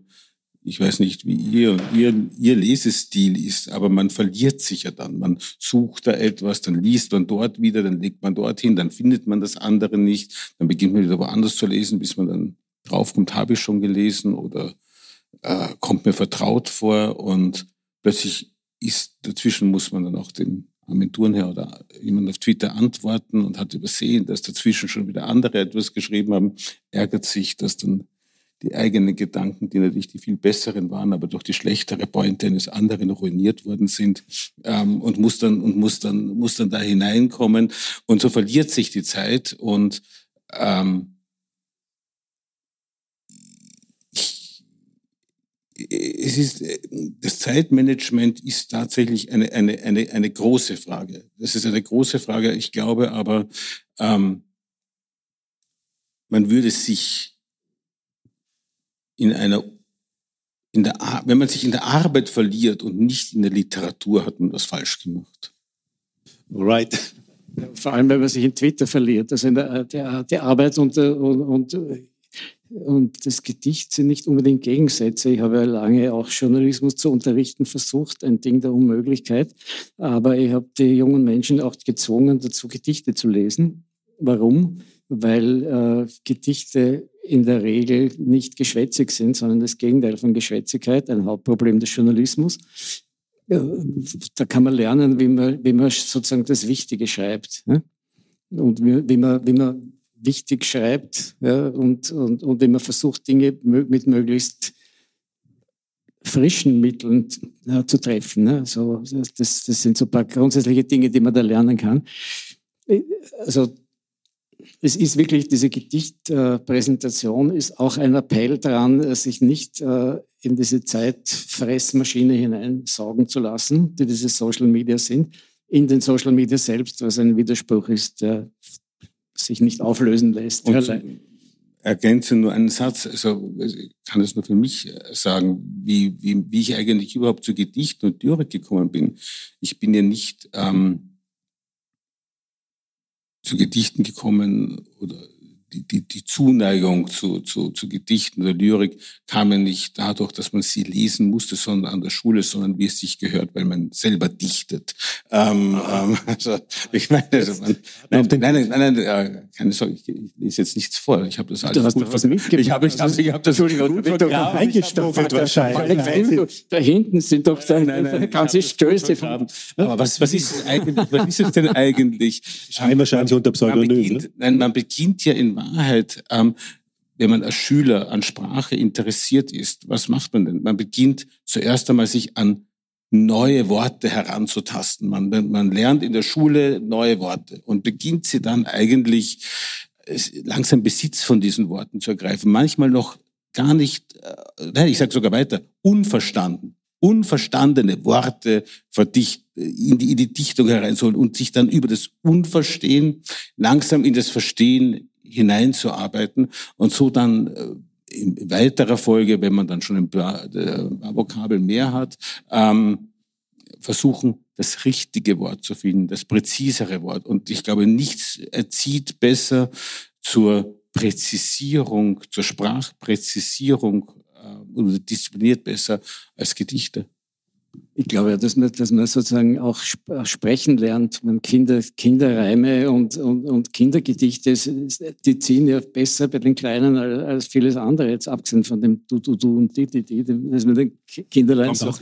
ich weiß nicht, wie ihr ihr, ihr Lesestil ist, aber man verliert sich ja dann. Man sucht da etwas, dann liest man dort wieder, dann legt man dorthin, dann findet man das andere nicht, dann beginnt man wieder woanders zu lesen, bis man dann draufkommt, habe ich schon gelesen oder äh, kommt mir vertraut vor und plötzlich ist, dazwischen muss man dann auch den Agenturen oder jemand auf Twitter antworten und hat übersehen, dass dazwischen schon wieder andere etwas geschrieben haben, ärgert sich, dass dann die eigenen Gedanken, die natürlich die viel besseren waren, aber durch die schlechtere Pointe eines anderen ruiniert worden sind ähm, und muss dann und muss dann muss dann da hineinkommen und so verliert sich die Zeit und ähm, es ist, das Zeitmanagement ist tatsächlich eine, eine, eine, eine große Frage. Das ist eine große Frage. Ich glaube aber, ähm, man würde sich in einer, in der, wenn man sich in der Arbeit verliert und nicht in der Literatur, hat man was falsch gemacht.
Right. Vor allem, wenn man sich in Twitter verliert. Also in der, der, der Arbeit und, und, und, und das Gedicht sind nicht unbedingt Gegensätze. Ich habe ja lange auch Journalismus zu unterrichten versucht, ein Ding der Unmöglichkeit. Aber ich habe die jungen Menschen auch gezwungen, dazu Gedichte zu lesen. Warum? Weil äh, Gedichte in der Regel nicht geschwätzig sind, sondern das Gegenteil von Geschwätzigkeit, ein Hauptproblem des Journalismus. Da kann man lernen, wie man, wie man sozusagen das Wichtige schreibt. Und wie, man, wie man wichtig schreibt ja, und, und, und wie man versucht, Dinge mit möglichst frischen Mitteln ja, zu treffen. Ne? Also das, das sind so ein paar grundsätzliche Dinge, die man da lernen kann. Also es ist wirklich, diese Gedichtpräsentation ist auch ein Appell daran, sich nicht äh, in diese Zeitfressmaschine hineinsaugen zu lassen, die diese Social Media sind, in den Social Media selbst, was ein Widerspruch ist, der sich nicht auflösen lässt.
Und ergänze nur einen Satz, also ich kann es nur für mich sagen, wie, wie, wie ich eigentlich überhaupt zu Gedichten und Lyrik gekommen bin. Ich bin ja nicht... Ähm, zu Gedichten gekommen oder die, die, die Zuneigung zu, zu, zu Gedichten oder Lyrik kam ja nicht dadurch, dass man sie lesen musste, sondern an der Schule, sondern wie es sich gehört, weil man selber dichtet. Ähm, ähm, also, ich meine, also man, nein, nein, nein, nein, nein, keine Sorge, ich, lese jetzt nichts vor. Ich habe das alles gut
was mitgebracht.
Ich habe ich, hab, ich hab das gut
eingestopft wahrscheinlich.
Da hinten sind doch da nein, nein, ganze Stöße.
Aber was, was ist eigentlich? Was ist es denn eigentlich?
Schein wahrscheinlich unter Pseudonym. Ne?
nein, man beginnt ja in Wahrheit, ähm, wenn man als Schüler an Sprache interessiert ist, was macht man denn? Man beginnt zuerst einmal sich an neue Worte heranzutasten. Man, man lernt in der Schule neue Worte und beginnt sie dann eigentlich äh, langsam Besitz von diesen Worten zu ergreifen. Manchmal noch gar nicht, äh, nein, ich sage sogar weiter, unverstanden unverstandene Worte verdicht, in die, in die Dichtung hereinzuholen und sich dann über das Unverstehen langsam in das Verstehen hineinzuarbeiten und so dann äh, in weiterer Folge, wenn man dann schon ein paar, äh, Vokabel mehr hat, ähm, versuchen, das richtige Wort zu finden, das präzisere Wort. Und ich glaube, nichts erzieht besser zur Präzisierung, zur Sprachpräzisierung äh, oder diszipliniert besser als Gedichte.
Ich glaube ja, dass man, dass man sozusagen auch sprechen lernt. Man Kinder, Kinderreime und, und, und Kindergedichte, die ziehen ja besser bei den Kleinen als, als vieles andere, jetzt abgesehen von dem Du, Du, Du und Die, Die, Die, dass man den Kinderlein so,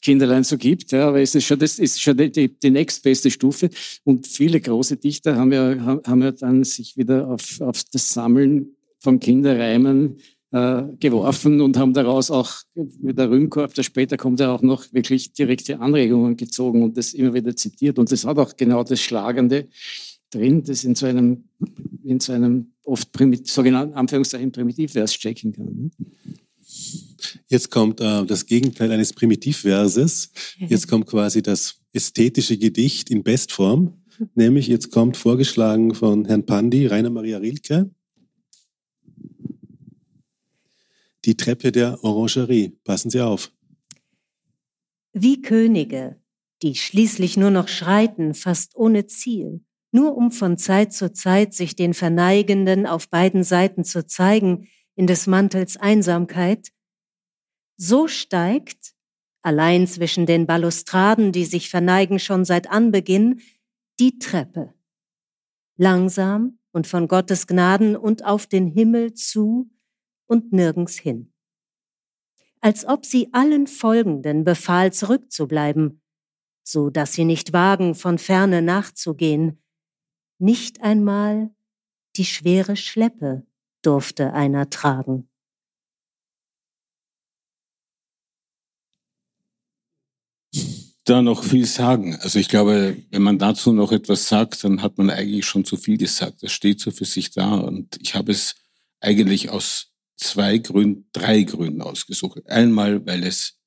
Kinderlein so gibt. Ja, aber es ist schon, das ist schon die, die, die nächstbeste Stufe. Und viele große Dichter haben ja, haben ja dann sich wieder auf, auf das Sammeln von Kinderreimen äh, geworfen und haben daraus auch mit der Rühmkorb, der später kommt er auch noch wirklich direkte Anregungen gezogen und das immer wieder zitiert. Und das hat auch genau das Schlagende drin, das in so einem, in so einem oft primit, sogenannten Anführungszeichen Primitivvers stecken kann. Ne?
Jetzt kommt äh, das Gegenteil eines Primitivverses. Jetzt kommt quasi das ästhetische Gedicht in Bestform. Nämlich jetzt kommt vorgeschlagen von Herrn Pandi, Rainer Maria Rilke, die Treppe der Orangerie. Passen Sie auf.
Wie Könige, die schließlich nur noch schreiten, fast ohne Ziel, nur um von Zeit zu Zeit sich den Verneigenden auf beiden Seiten zu zeigen, in des Mantels Einsamkeit, so steigt, allein zwischen den Balustraden, die sich verneigen schon seit Anbeginn, die Treppe. Langsam und von Gottes Gnaden und auf den Himmel zu, und nirgends hin. Als ob sie allen Folgenden befahl, zurückzubleiben, so dass sie nicht wagen, von ferne nachzugehen. Nicht einmal die schwere Schleppe durfte einer tragen.
da noch viel sagen. Also ich glaube, wenn man dazu noch etwas sagt, dann hat man eigentlich schon zu viel gesagt. Das steht so für sich da. Und ich habe es eigentlich aus zwei Gründen, drei Gründen ausgesucht. Einmal, weil es,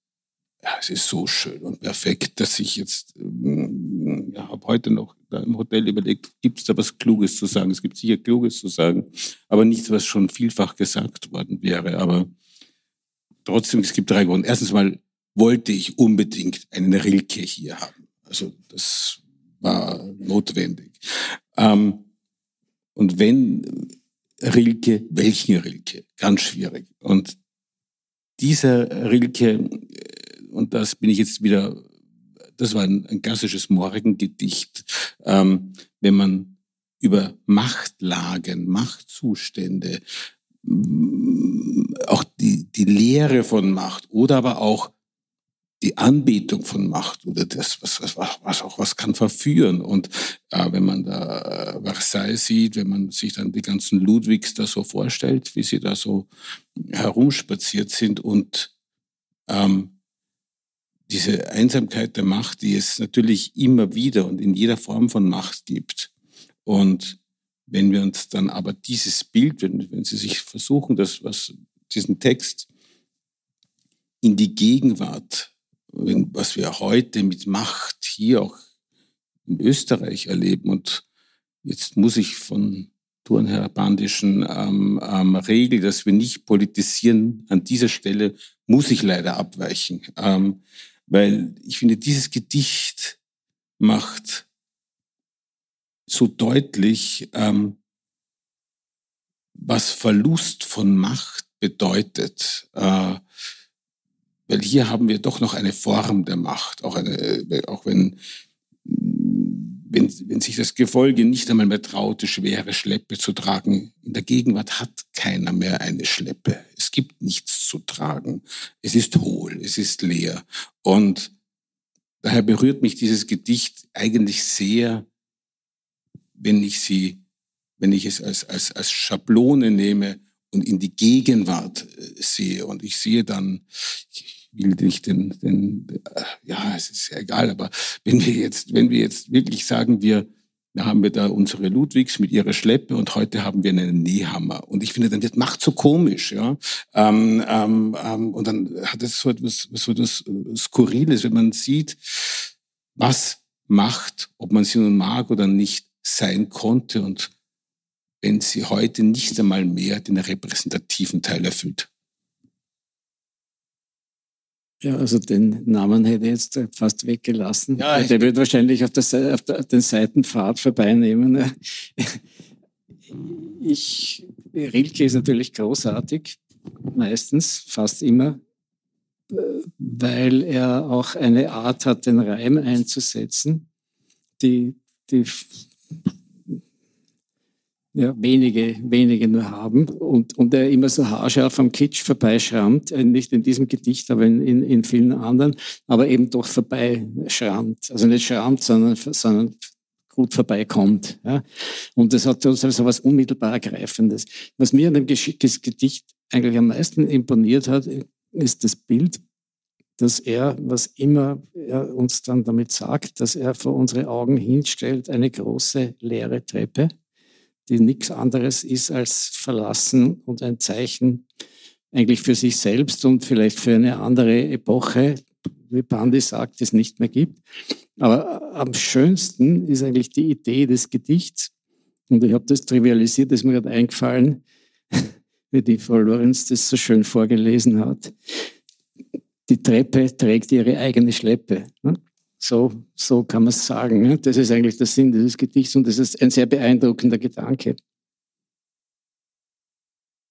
ja, es ist so schön und perfekt, dass ich jetzt, mm, ja, habe heute noch da im Hotel überlegt, gibt es da was Kluges zu sagen? Es gibt sicher Kluges zu sagen, aber nichts, was schon vielfach gesagt worden wäre. Aber trotzdem, es gibt drei Gründe. Erstens mal wollte ich unbedingt einen Rilke hier haben. Also das war notwendig. Ähm, und wenn Rilke, welchen Rilke? Ganz schwierig. Und dieser Rilke, äh, und das bin ich jetzt wieder, das war ein, ein klassisches Morgengedicht, ähm, wenn man über Machtlagen, Machtzustände, auch die, die Lehre von Macht oder aber auch die Anbetung von Macht oder das, was, was, was auch was kann verführen. Und äh, wenn man da äh, Versailles sieht, wenn man sich dann die ganzen Ludwigs da so vorstellt, wie sie da so herumspaziert sind und ähm, diese Einsamkeit der Macht, die es natürlich immer wieder und in jeder Form von Macht gibt. Und wenn wir uns dann aber dieses Bild, wenn, wenn Sie sich versuchen, das, was, diesen Text in die Gegenwart was wir heute mit Macht hier auch in Österreich erleben. Und jetzt muss ich von Turnherr Bandischen ähm, ähm, Regel, dass wir nicht politisieren, an dieser Stelle muss ich leider abweichen. Ähm, weil ich finde, dieses Gedicht macht so deutlich, ähm, was Verlust von Macht bedeutet. Äh, weil hier haben wir doch noch eine Form der Macht, auch, eine, auch wenn, wenn, wenn sich das Gefolge nicht einmal mehr traute, schwere Schleppe zu tragen. In der Gegenwart hat keiner mehr eine Schleppe. Es gibt nichts zu tragen. Es ist hohl, es ist leer. Und daher berührt mich dieses Gedicht eigentlich sehr, wenn ich sie, wenn ich es als, als, als Schablone nehme und in die Gegenwart äh, sehe. Und ich sehe dann, ich will nicht den, den, äh, ja, es ist ja egal, aber wenn wir jetzt, wenn wir jetzt wirklich sagen, wir, da haben wir da unsere Ludwigs mit ihrer Schleppe und heute haben wir einen Nähhammer. Und ich finde, dann wird Macht so komisch, ja. Ähm, ähm, ähm, und dann hat es so etwas, so etwas äh, Skurriles, wenn man sieht, was Macht, ob man sie nun mag oder nicht, sein konnte und wenn sie heute nicht einmal mehr den repräsentativen Teil erfüllt.
Ja, also den Namen hätte ich jetzt fast weggelassen. Ja, der wird wahrscheinlich auf, der, auf der, den Seitenpfad vorbeinehmen. Ich, Rilke ist natürlich großartig, meistens, fast immer, weil er auch eine Art hat, den Reim einzusetzen, die, die ja, wenige, wenige nur haben und, und er immer so haarscharf am Kitsch vorbeischrammt, äh, nicht in diesem Gedicht, aber in, in, in vielen anderen, aber eben doch vorbeischrammt. Also nicht schrammt, sondern, sondern gut vorbeikommt. Ja. Und das hat so also was unmittelbar Ergreifendes. Was mir an dem Gedicht eigentlich am meisten imponiert hat, ist das Bild, dass er, was immer er uns dann damit sagt, dass er vor unsere Augen hinstellt, eine große leere Treppe die nichts anderes ist als verlassen und ein Zeichen eigentlich für sich selbst und vielleicht für eine andere Epoche, wie Pandi sagt, es nicht mehr gibt. Aber am schönsten ist eigentlich die Idee des Gedichts. Und ich habe das trivialisiert, das ist mir gerade eingefallen, wie die Frau Lorenz das so schön vorgelesen hat. Die Treppe trägt ihre eigene Schleppe. So, so kann man es sagen. Ne? Das ist eigentlich der Sinn dieses Gedichts und das ist ein sehr beeindruckender Gedanke.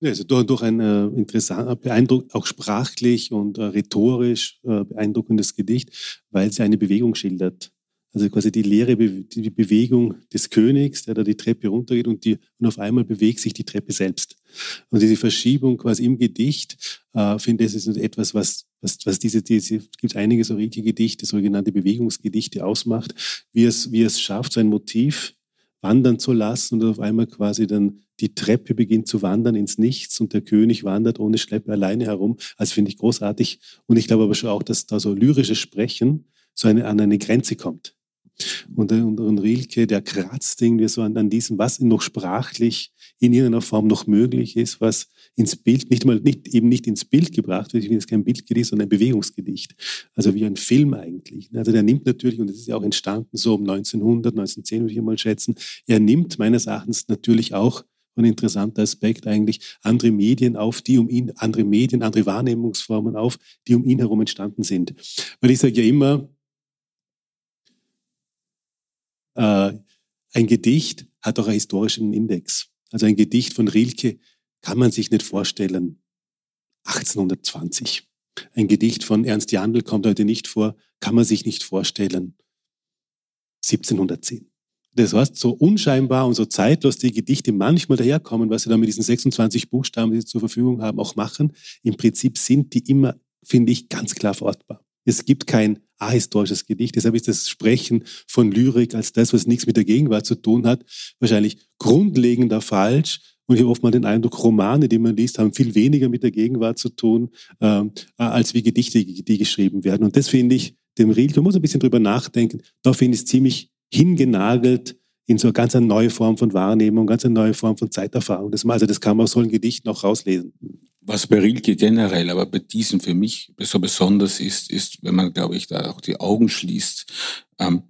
Ja, also durch, durch ein äh, interessant, beeindruckend, auch sprachlich und äh, rhetorisch äh, beeindruckendes Gedicht, weil sie eine Bewegung schildert. Also quasi die leere Be die Bewegung des Königs, der da die Treppe runtergeht und, die, und auf einmal bewegt sich die Treppe selbst. Und diese Verschiebung quasi im Gedicht, äh, finde ich, ist etwas, was, was, was diese, diese gibt einige so richtige Gedichte, sogenannte Bewegungsgedichte ausmacht, wie es, wie es schafft, so ein Motiv wandern zu lassen und auf einmal quasi dann die Treppe beginnt zu wandern ins Nichts und der König wandert ohne Schleppe alleine herum. Also finde ich großartig. Und ich glaube aber schon auch, dass da so lyrisches Sprechen so eine, an eine Grenze kommt. Und, und, und Rilke, der kratzt irgendwie so an, an diesem, was noch sprachlich in irgendeiner Form noch möglich ist, was ins Bild, nicht mal, nicht, eben nicht ins Bild gebracht wird. Ich finde es kein Bildgedicht, sondern ein Bewegungsgedicht. Also wie ein Film eigentlich. Also der nimmt natürlich, und das ist ja auch entstanden so um 1900, 1910 würde ich mal schätzen, er nimmt meines Erachtens natürlich auch ein interessanter Aspekt eigentlich andere Medien auf, die um ihn, andere Medien, andere Wahrnehmungsformen auf, die um ihn herum entstanden sind. Weil ich sage ja immer, äh, ein Gedicht hat auch einen historischen Index. Also ein Gedicht von Rilke kann man sich nicht vorstellen. 1820. Ein Gedicht von Ernst Jandl kommt heute nicht vor, kann man sich nicht vorstellen. 1710. Das heißt, so unscheinbar und so zeitlos die Gedichte manchmal daherkommen, was sie da mit diesen 26 Buchstaben, die sie zur Verfügung haben, auch machen, im Prinzip sind die immer, finde ich, ganz klar verortbar. Es gibt kein ahistorisches Gedicht. Deshalb ist das Sprechen von Lyrik als das, was nichts mit der Gegenwart zu tun hat, wahrscheinlich grundlegender falsch. Und ich habe oft mal den Eindruck, Romane, die man liest, haben viel weniger mit der Gegenwart zu tun, ähm, als wie Gedichte, die geschrieben werden. Und das finde ich dem Rilke, man muss ein bisschen drüber nachdenken, da finde ich es ziemlich hingenagelt in so eine ganz neue Form von Wahrnehmung, ganz eine neue Form von Zeiterfahrung. Das, also das kann man aus so einem Gedicht noch rauslesen
was bei Rilke generell, aber bei diesem für mich so besonders ist, ist, wenn man, glaube ich, da auch die Augen schließt, ähm,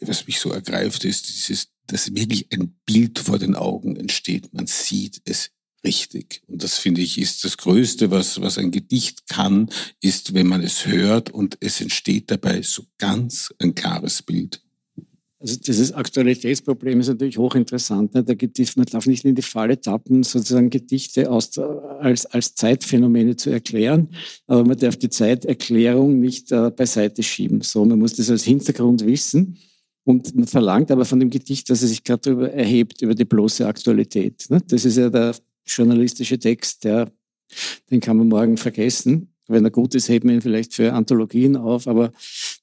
was mich so ergreift, ist dieses, dass wirklich ein Bild vor den Augen entsteht. Man sieht es richtig. Und das finde ich ist das Größte, was, was ein Gedicht kann, ist, wenn man es hört und es entsteht dabei so ganz ein klares Bild.
Also dieses Aktualitätsproblem ist natürlich hochinteressant. Ne? Man darf nicht in die Falle tappen, sozusagen Gedichte aus, als, als Zeitphänomene zu erklären, aber man darf die Zeiterklärung nicht äh, beiseite schieben. So, man muss das als Hintergrund wissen und man verlangt aber von dem Gedicht, dass es sich gerade darüber erhebt, über die bloße Aktualität. Ne? Das ist ja der journalistische Text, der, den kann man morgen vergessen. Wenn er gut ist, heben wir ihn vielleicht für Anthologien auf, aber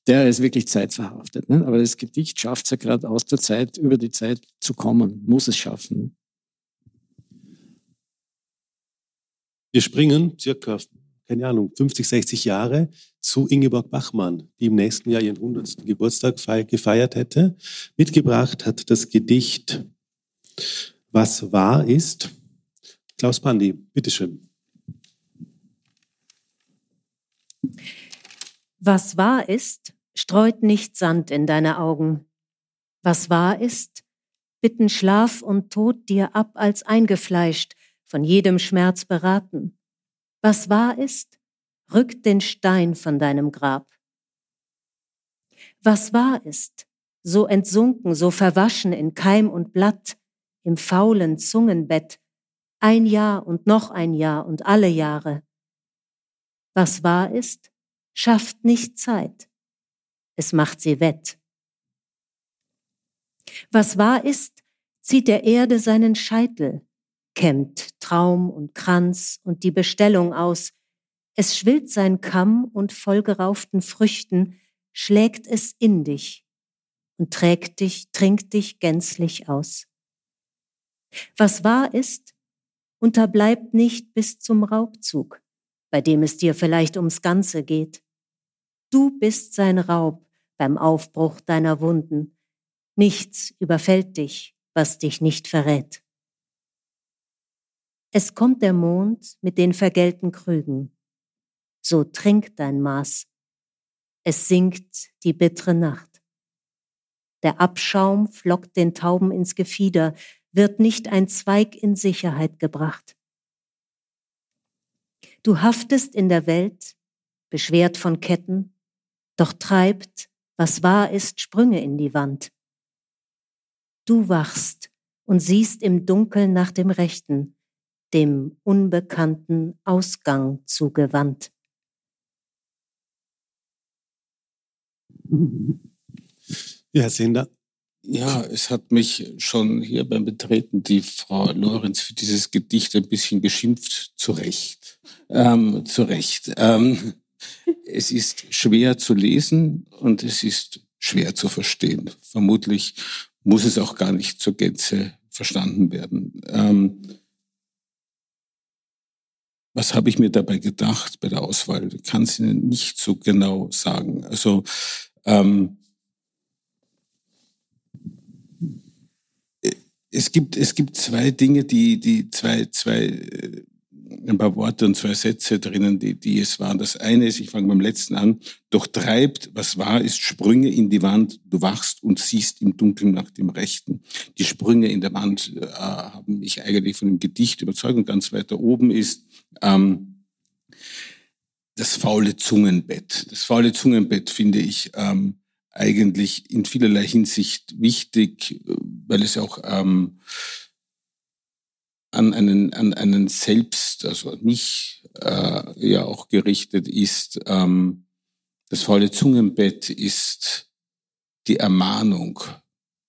der ist wirklich zeitverhaftet. Ne? Aber das Gedicht schafft es ja gerade aus der Zeit, über die Zeit zu kommen, muss es schaffen.
Wir springen circa, keine Ahnung, 50, 60 Jahre zu Ingeborg Bachmann, die im nächsten Jahr ihren 100. Geburtstag gefeiert hätte. Mitgebracht hat das Gedicht Was wahr ist. Klaus Pandi, bitteschön.
Was wahr ist, streut nicht Sand in deine Augen. Was wahr ist, bitten Schlaf und Tod dir ab als eingefleischt, von jedem Schmerz beraten. Was wahr ist, rückt den Stein von deinem Grab. Was wahr ist, so entsunken, so verwaschen in Keim und Blatt, im faulen Zungenbett, ein Jahr und noch ein Jahr und alle Jahre. Was wahr ist, schafft nicht Zeit, es macht sie wett. Was wahr ist, zieht der Erde seinen Scheitel, kämmt Traum und Kranz und die Bestellung aus, es schwillt sein Kamm und vollgerauften Früchten schlägt es in dich und trägt dich, trinkt dich gänzlich aus. Was wahr ist, unterbleibt nicht bis zum Raubzug, bei dem es dir vielleicht ums Ganze geht. Du bist sein Raub beim Aufbruch deiner Wunden. Nichts überfällt dich, was dich nicht verrät. Es kommt der Mond mit den vergällten Krügen. So trink dein Maß. Es sinkt die bittere Nacht. Der Abschaum flockt den Tauben ins Gefieder, wird nicht ein Zweig in Sicherheit gebracht. Du haftest in der Welt, beschwert von Ketten, doch treibt, was wahr ist, Sprünge in die Wand. Du wachst und siehst im Dunkeln nach dem Rechten, dem unbekannten Ausgang zugewandt.
Ja, Herr Sender.
Ja, es hat mich schon hier beim Betreten die Frau Lorenz für dieses Gedicht ein bisschen geschimpft, zu Recht. Ähm, zu Recht. Ähm, es ist schwer zu lesen und es ist schwer zu verstehen. Vermutlich muss es auch gar nicht zur Gänze verstanden werden. Ähm, was habe ich mir dabei gedacht bei der Auswahl? Ich kann es Ihnen nicht so genau sagen. Also ähm, es gibt es gibt zwei Dinge, die die zwei zwei äh, ein paar Worte und zwei Sätze drinnen, die, die es waren. Das eine ist, ich fange beim letzten an, durchtreibt, was wahr ist, Sprünge in die Wand, du wachst und siehst im Dunkeln nach dem Rechten. Die Sprünge in der Wand äh, haben mich eigentlich von dem Gedicht überzeugt und ganz weiter oben ist ähm, das faule Zungenbett. Das faule Zungenbett finde ich ähm, eigentlich in vielerlei Hinsicht wichtig, weil es auch ähm, an einen, an einen selbst, also mich äh, ja auch gerichtet ist. Ähm, das faule Zungenbett ist die Ermahnung,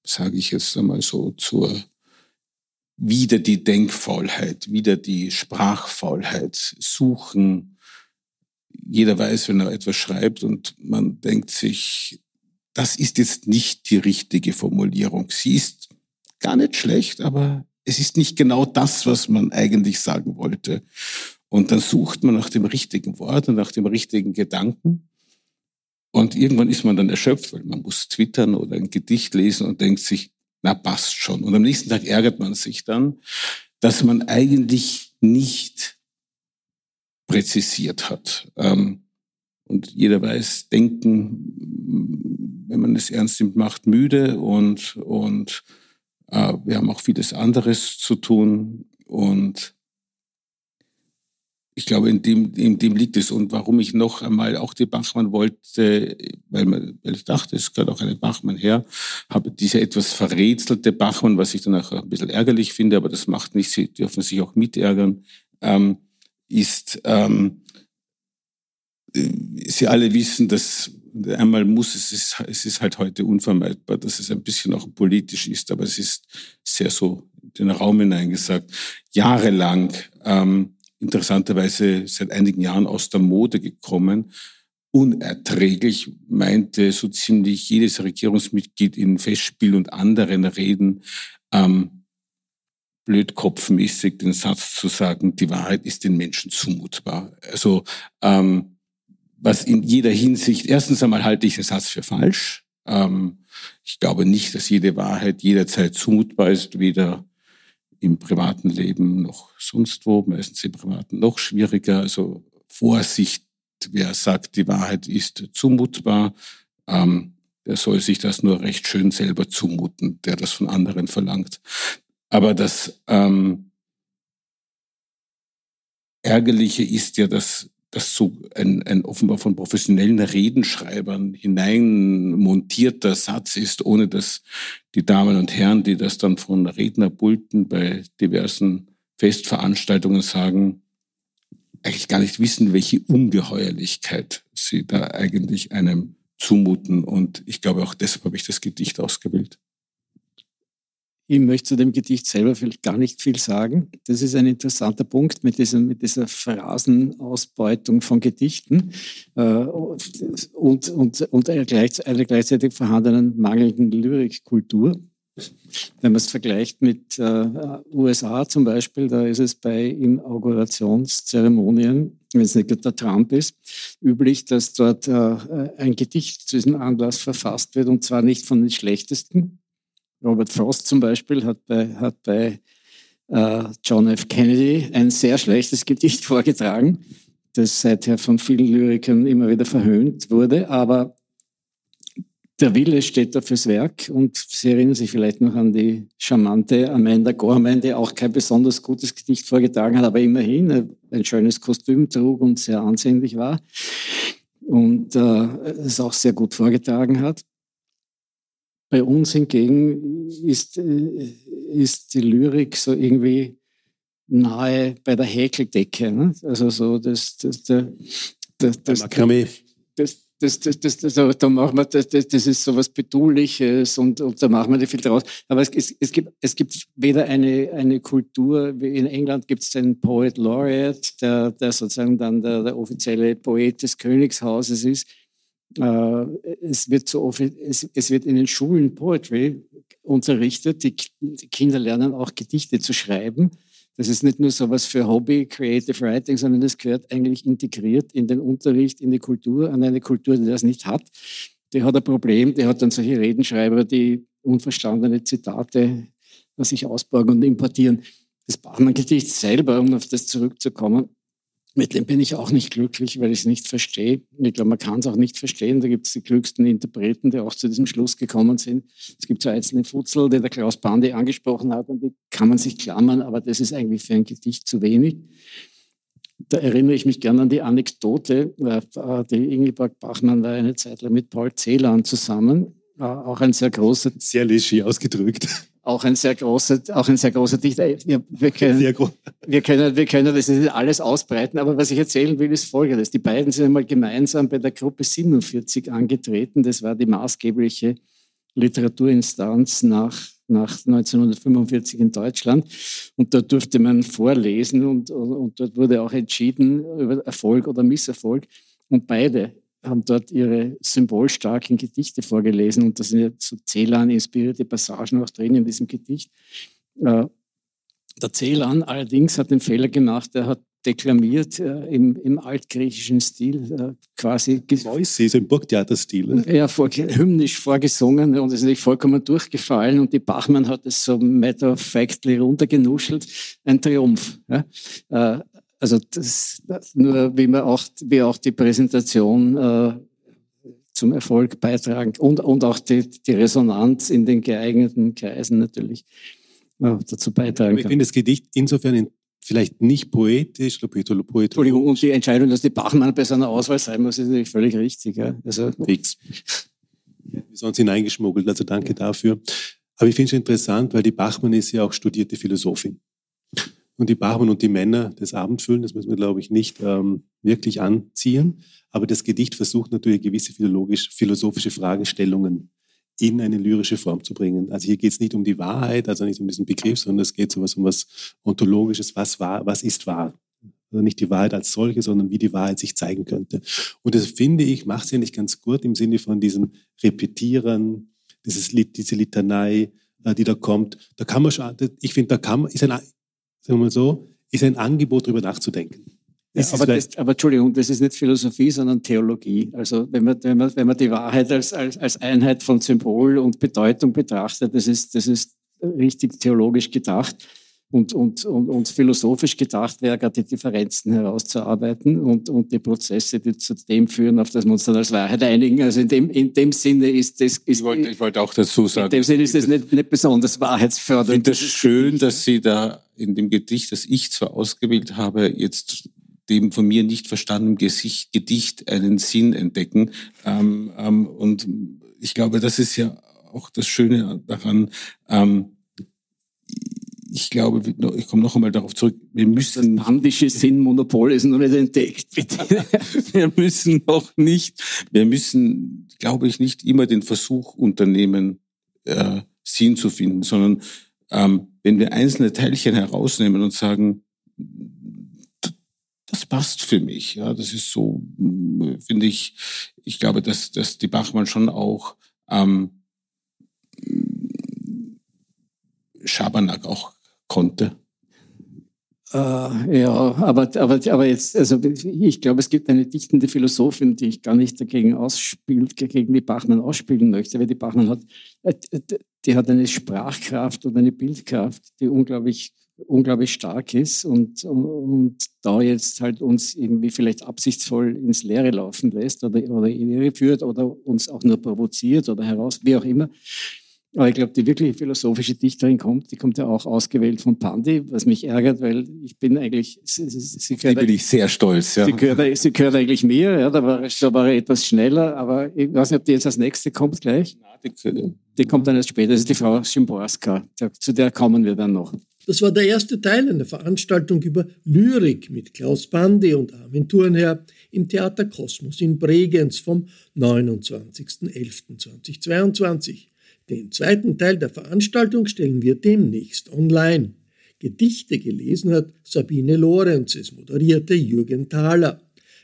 sage ich jetzt einmal so, zur wieder die Denkfaulheit, wieder die Sprachfaulheit suchen. Jeder weiß, wenn er etwas schreibt und man denkt sich, das ist jetzt nicht die richtige Formulierung. Sie ist gar nicht schlecht, aber es ist nicht genau das, was man eigentlich sagen wollte. Und dann sucht man nach dem richtigen Wort und nach dem richtigen Gedanken. Und irgendwann ist man dann erschöpft, weil man muss twittern oder ein Gedicht lesen und denkt sich, na passt schon. Und am nächsten Tag ärgert man sich dann, dass man eigentlich nicht präzisiert hat. Ähm, und jeder weiß, denken, wenn man es ernst nimmt, macht müde und, und wir haben auch vieles anderes zu tun und ich glaube, in dem, in dem liegt es. Und warum ich noch einmal auch die Bachmann wollte, weil, man, weil ich dachte, es gehört auch eine Bachmann her, habe diese etwas verrätselte Bachmann, was ich dann auch ein bisschen ärgerlich finde, aber das macht nicht, sie dürfen sich auch mitärgern, ähm, ist, ähm, Sie alle wissen, dass einmal muss es, ist, es ist halt heute unvermeidbar, dass es ein bisschen auch politisch ist, aber es ist sehr so in den Raum hineingesagt. Jahrelang ähm, interessanterweise seit einigen Jahren aus der Mode gekommen. Unerträglich meinte so ziemlich jedes Regierungsmitglied in Festspiel und anderen Reden, ähm, blödkopfmäßig den Satz zu sagen, die Wahrheit ist den Menschen zumutbar. Also ähm, was in jeder Hinsicht, erstens einmal halte ich den Satz für falsch. Ähm, ich glaube nicht, dass jede Wahrheit jederzeit zumutbar ist, weder im privaten Leben noch sonst wo, meistens im privaten noch schwieriger. Also Vorsicht, wer sagt, die Wahrheit ist zumutbar, ähm, der soll sich das nur recht schön selber zumuten, der das von anderen verlangt. Aber das ähm, Ärgerliche ist ja, dass das so ein, ein offenbar von professionellen Redenschreibern hinein montierter Satz ist, ohne dass die Damen und Herren, die das dann von Rednerpulten bei diversen Festveranstaltungen sagen, eigentlich gar nicht wissen, welche Ungeheuerlichkeit sie da eigentlich einem zumuten. Und ich glaube, auch deshalb habe ich das Gedicht ausgewählt.
Ich möchte zu dem Gedicht selber gar nicht viel sagen. Das ist ein interessanter Punkt mit, diesem, mit dieser Phrasenausbeutung von Gedichten äh, und, und, und einer gleichzeitig vorhandenen mangelnden Lyrikkultur. Wenn man es vergleicht mit äh, USA zum Beispiel, da ist es bei Inaugurationszeremonien, wenn es nicht der Trump ist, üblich, dass dort äh, ein Gedicht zu diesem Anlass verfasst wird und zwar nicht von den schlechtesten, Robert Frost zum Beispiel hat bei, hat bei äh, John F. Kennedy ein sehr schlechtes Gedicht vorgetragen, das seither von vielen Lyrikern immer wieder verhöhnt wurde. Aber der Wille steht da fürs Werk und Sie erinnern sich vielleicht noch an die charmante Amanda Gorman, die auch kein besonders gutes Gedicht vorgetragen hat, aber immerhin ein schönes Kostüm trug und sehr ansehnlich war und äh, es auch sehr gut vorgetragen hat. Bei uns hingegen ist, äh, ist die Lyrik so irgendwie nahe bei der Häkeldecke. Ne? Also so das, das, das, das, das, das, das, das, das, da machen wir, das, das ist so was Betuliches und, und da machen wir nicht viel draus. Aber es, es, es, gibt, es gibt weder eine, eine Kultur, wie in England gibt es den Poet Laureate, der, der sozusagen dann der, der offizielle Poet des Königshauses ist. Äh, es wird, so oft, es, es, wird in den Schulen Poetry unterrichtet. Die, die, Kinder lernen auch Gedichte zu schreiben. Das ist nicht nur so was für Hobby, Creative Writing, sondern das gehört eigentlich integriert in den Unterricht, in die Kultur, an eine Kultur, die das nicht hat. Die hat ein Problem, die hat dann solche Redenschreiber, die unverstandene Zitate sich ausborgen und importieren. Das Bachmann-Gedicht selber, um auf das zurückzukommen, mit dem bin ich auch nicht glücklich, weil ich es nicht verstehe. Ich glaube, man kann es auch nicht verstehen. Da gibt es die klügsten Interpreten, die auch zu diesem Schluss gekommen sind. Es gibt so einzelne Futzel, die der Klaus Bandi angesprochen hat, und die kann man sich klammern, aber das ist eigentlich für ein Gedicht zu wenig. Da erinnere ich mich gerne an die Anekdote. Äh, die Ingeborg Bachmann war eine Zeit lang mit Paul Celan zusammen, auch ein sehr großer.
Sehr leger ausgedrückt
auch ein sehr großer, auch ein sehr großer Dichter. Wir, wir, können, wir, können, wir können das nicht alles ausbreiten, aber was ich erzählen will, ist Folgendes. Die beiden sind einmal gemeinsam bei der Gruppe 47 angetreten. Das war die maßgebliche Literaturinstanz nach, nach 1945 in Deutschland. Und dort durfte man vorlesen und, und dort wurde auch entschieden über Erfolg oder Misserfolg. Und beide haben dort ihre symbolstarken Gedichte vorgelesen und da sind jetzt so Celan-inspirierte Passagen auch drin in diesem Gedicht. Äh, der Celan allerdings hat den Fehler gemacht, er hat deklamiert äh, im, im altgriechischen Stil, äh, quasi.
Voice so im Burgtheaterstil.
Ja, vor, hymnisch vorgesungen und es ist natürlich vollkommen durchgefallen und die Bachmann hat es so matter of factly runtergenuschelt. Ein Triumph. Ja? Äh, also das, nur wie man auch, wie auch die Präsentation äh, zum Erfolg beitragen und, und auch die, die Resonanz in den geeigneten Kreisen natürlich äh, dazu beitragen
kann. Ich finde das Gedicht insofern vielleicht nicht poetisch oder poetologisch.
Entschuldigung, und die Entscheidung, dass die Bachmann bei seiner Auswahl sein muss, ist natürlich völlig richtig. Ja. Also,
Fix. Wir sonst hineingeschmuggelt, also danke dafür. Aber ich finde es interessant, weil die Bachmann ist ja auch studierte Philosophin. Und die Bachmann und die Männer des Abendfüllen, das müssen wir, glaube ich, nicht ähm, wirklich anziehen. Aber das Gedicht versucht natürlich gewisse philosophische Fragestellungen in eine lyrische Form zu bringen. Also hier geht es nicht um die Wahrheit, also nicht um diesen Begriff, sondern es geht so was um was Ontologisches, was wahr, was ist wahr. Also nicht die Wahrheit als solche, sondern wie die Wahrheit sich zeigen könnte. Und das finde ich, macht sie nicht ganz gut im Sinne von diesem Repetieren, dieses, diese Litanei, äh, die da kommt. Da kann man schon, ich finde, da kann man, ist ein, sagen wir mal so, ist ein Angebot, darüber nachzudenken.
Ja, aber, das, aber Entschuldigung, das ist nicht Philosophie, sondern Theologie. Also wenn man, wenn man, wenn man die Wahrheit als, als, als Einheit von Symbol und Bedeutung betrachtet, das ist, das ist richtig theologisch gedacht. Und, und, und, und philosophisch gedacht wäre gerade die Differenzen herauszuarbeiten und, und die Prozesse, die zu dem führen, auf das wir uns dann als Wahrheit einigen. Also in dem, in dem Sinne ist das... Ist,
ich, wollte, ich wollte auch dazu sagen...
In dem Sinne ist das nicht, nicht besonders wahrheitsfördernd.
Ich finde es das schön, dass Sie da in dem Gedicht, das ich zwar ausgewählt habe, jetzt dem von mir nicht verstandenen Gesicht, Gedicht einen Sinn entdecken. Ähm, ähm, und ich glaube, das ist ja auch das Schöne daran. Ähm, ich glaube, ich komme noch einmal darauf zurück, wir müssen...
Das pandische Sinnmonopol ist noch nicht entdeckt, bitte.
wir müssen noch nicht, wir müssen, glaube ich, nicht immer den Versuch unternehmen, äh, Sinn zu finden, sondern ähm, wenn wir einzelne Teilchen herausnehmen und sagen, das passt für mich. Ja, das ist so, hm, finde ich, ich glaube, dass, dass die Bachmann schon auch ähm, Schabernack auch konnte.
Äh, ja, aber, aber, aber jetzt, also ich glaube, es gibt eine dichtende Philosophin, die ich gar nicht dagegen ausspielt, gegen die Bachmann ausspielen möchte, weil die Bachmann hat, äh, die hat eine Sprachkraft und eine Bildkraft, die unglaublich unglaublich stark ist und, und da jetzt halt uns irgendwie vielleicht absichtsvoll ins Leere laufen lässt oder, oder in Irre führt oder uns auch nur provoziert oder heraus, wie auch immer. Aber ich glaube, die wirkliche philosophische Dichterin kommt, die kommt ja auch ausgewählt von Pandi, was mich ärgert, weil ich bin eigentlich... Sie, sie,
gehört, bin ich sehr stolz, ja.
Sie gehört, sie gehört eigentlich mir, ja, da war, da war er etwas schneller, aber ich weiß nicht, ob die jetzt als nächste kommt gleich. Die kommt dann erst später, das ist die Frau Szymborska, zu der kommen wir dann noch.
Das war der erste Teil einer Veranstaltung über Lyrik mit Klaus Bandi und Armin Thurnherr im Theater Kosmos in Bregenz vom 29.11.2022. Den zweiten Teil der Veranstaltung stellen wir demnächst online. Gedichte gelesen hat Sabine Lorenz, es moderierte Jürgen Thaler.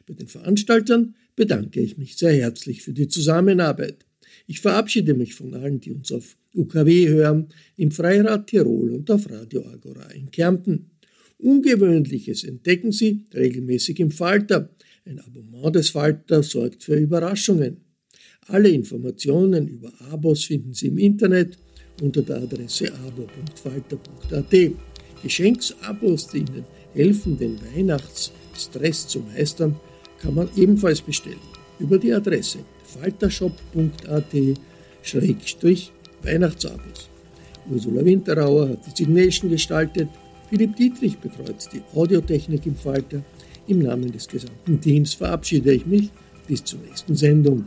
Bei den Veranstaltern bedanke ich mich sehr herzlich für die Zusammenarbeit. Ich verabschiede mich von allen, die uns auf UKW hören, im Freirad Tirol und auf Radio Agora in Kärnten. Ungewöhnliches entdecken Sie regelmäßig im Falter. Ein Abonnement des Falter sorgt für Überraschungen. Alle Informationen über Abos finden Sie im Internet unter der Adresse abo.falter.at. Geschenksabos, die Ihnen helfen, den Weihnachtsstress zu meistern, kann man ebenfalls bestellen über die Adresse faltershop.at-weihnachtsabos. Ursula Winterauer hat die Signation gestaltet, Philipp Dietrich betreut die Audiotechnik im Falter. Im Namen des gesamten Teams verabschiede ich mich bis zur nächsten Sendung.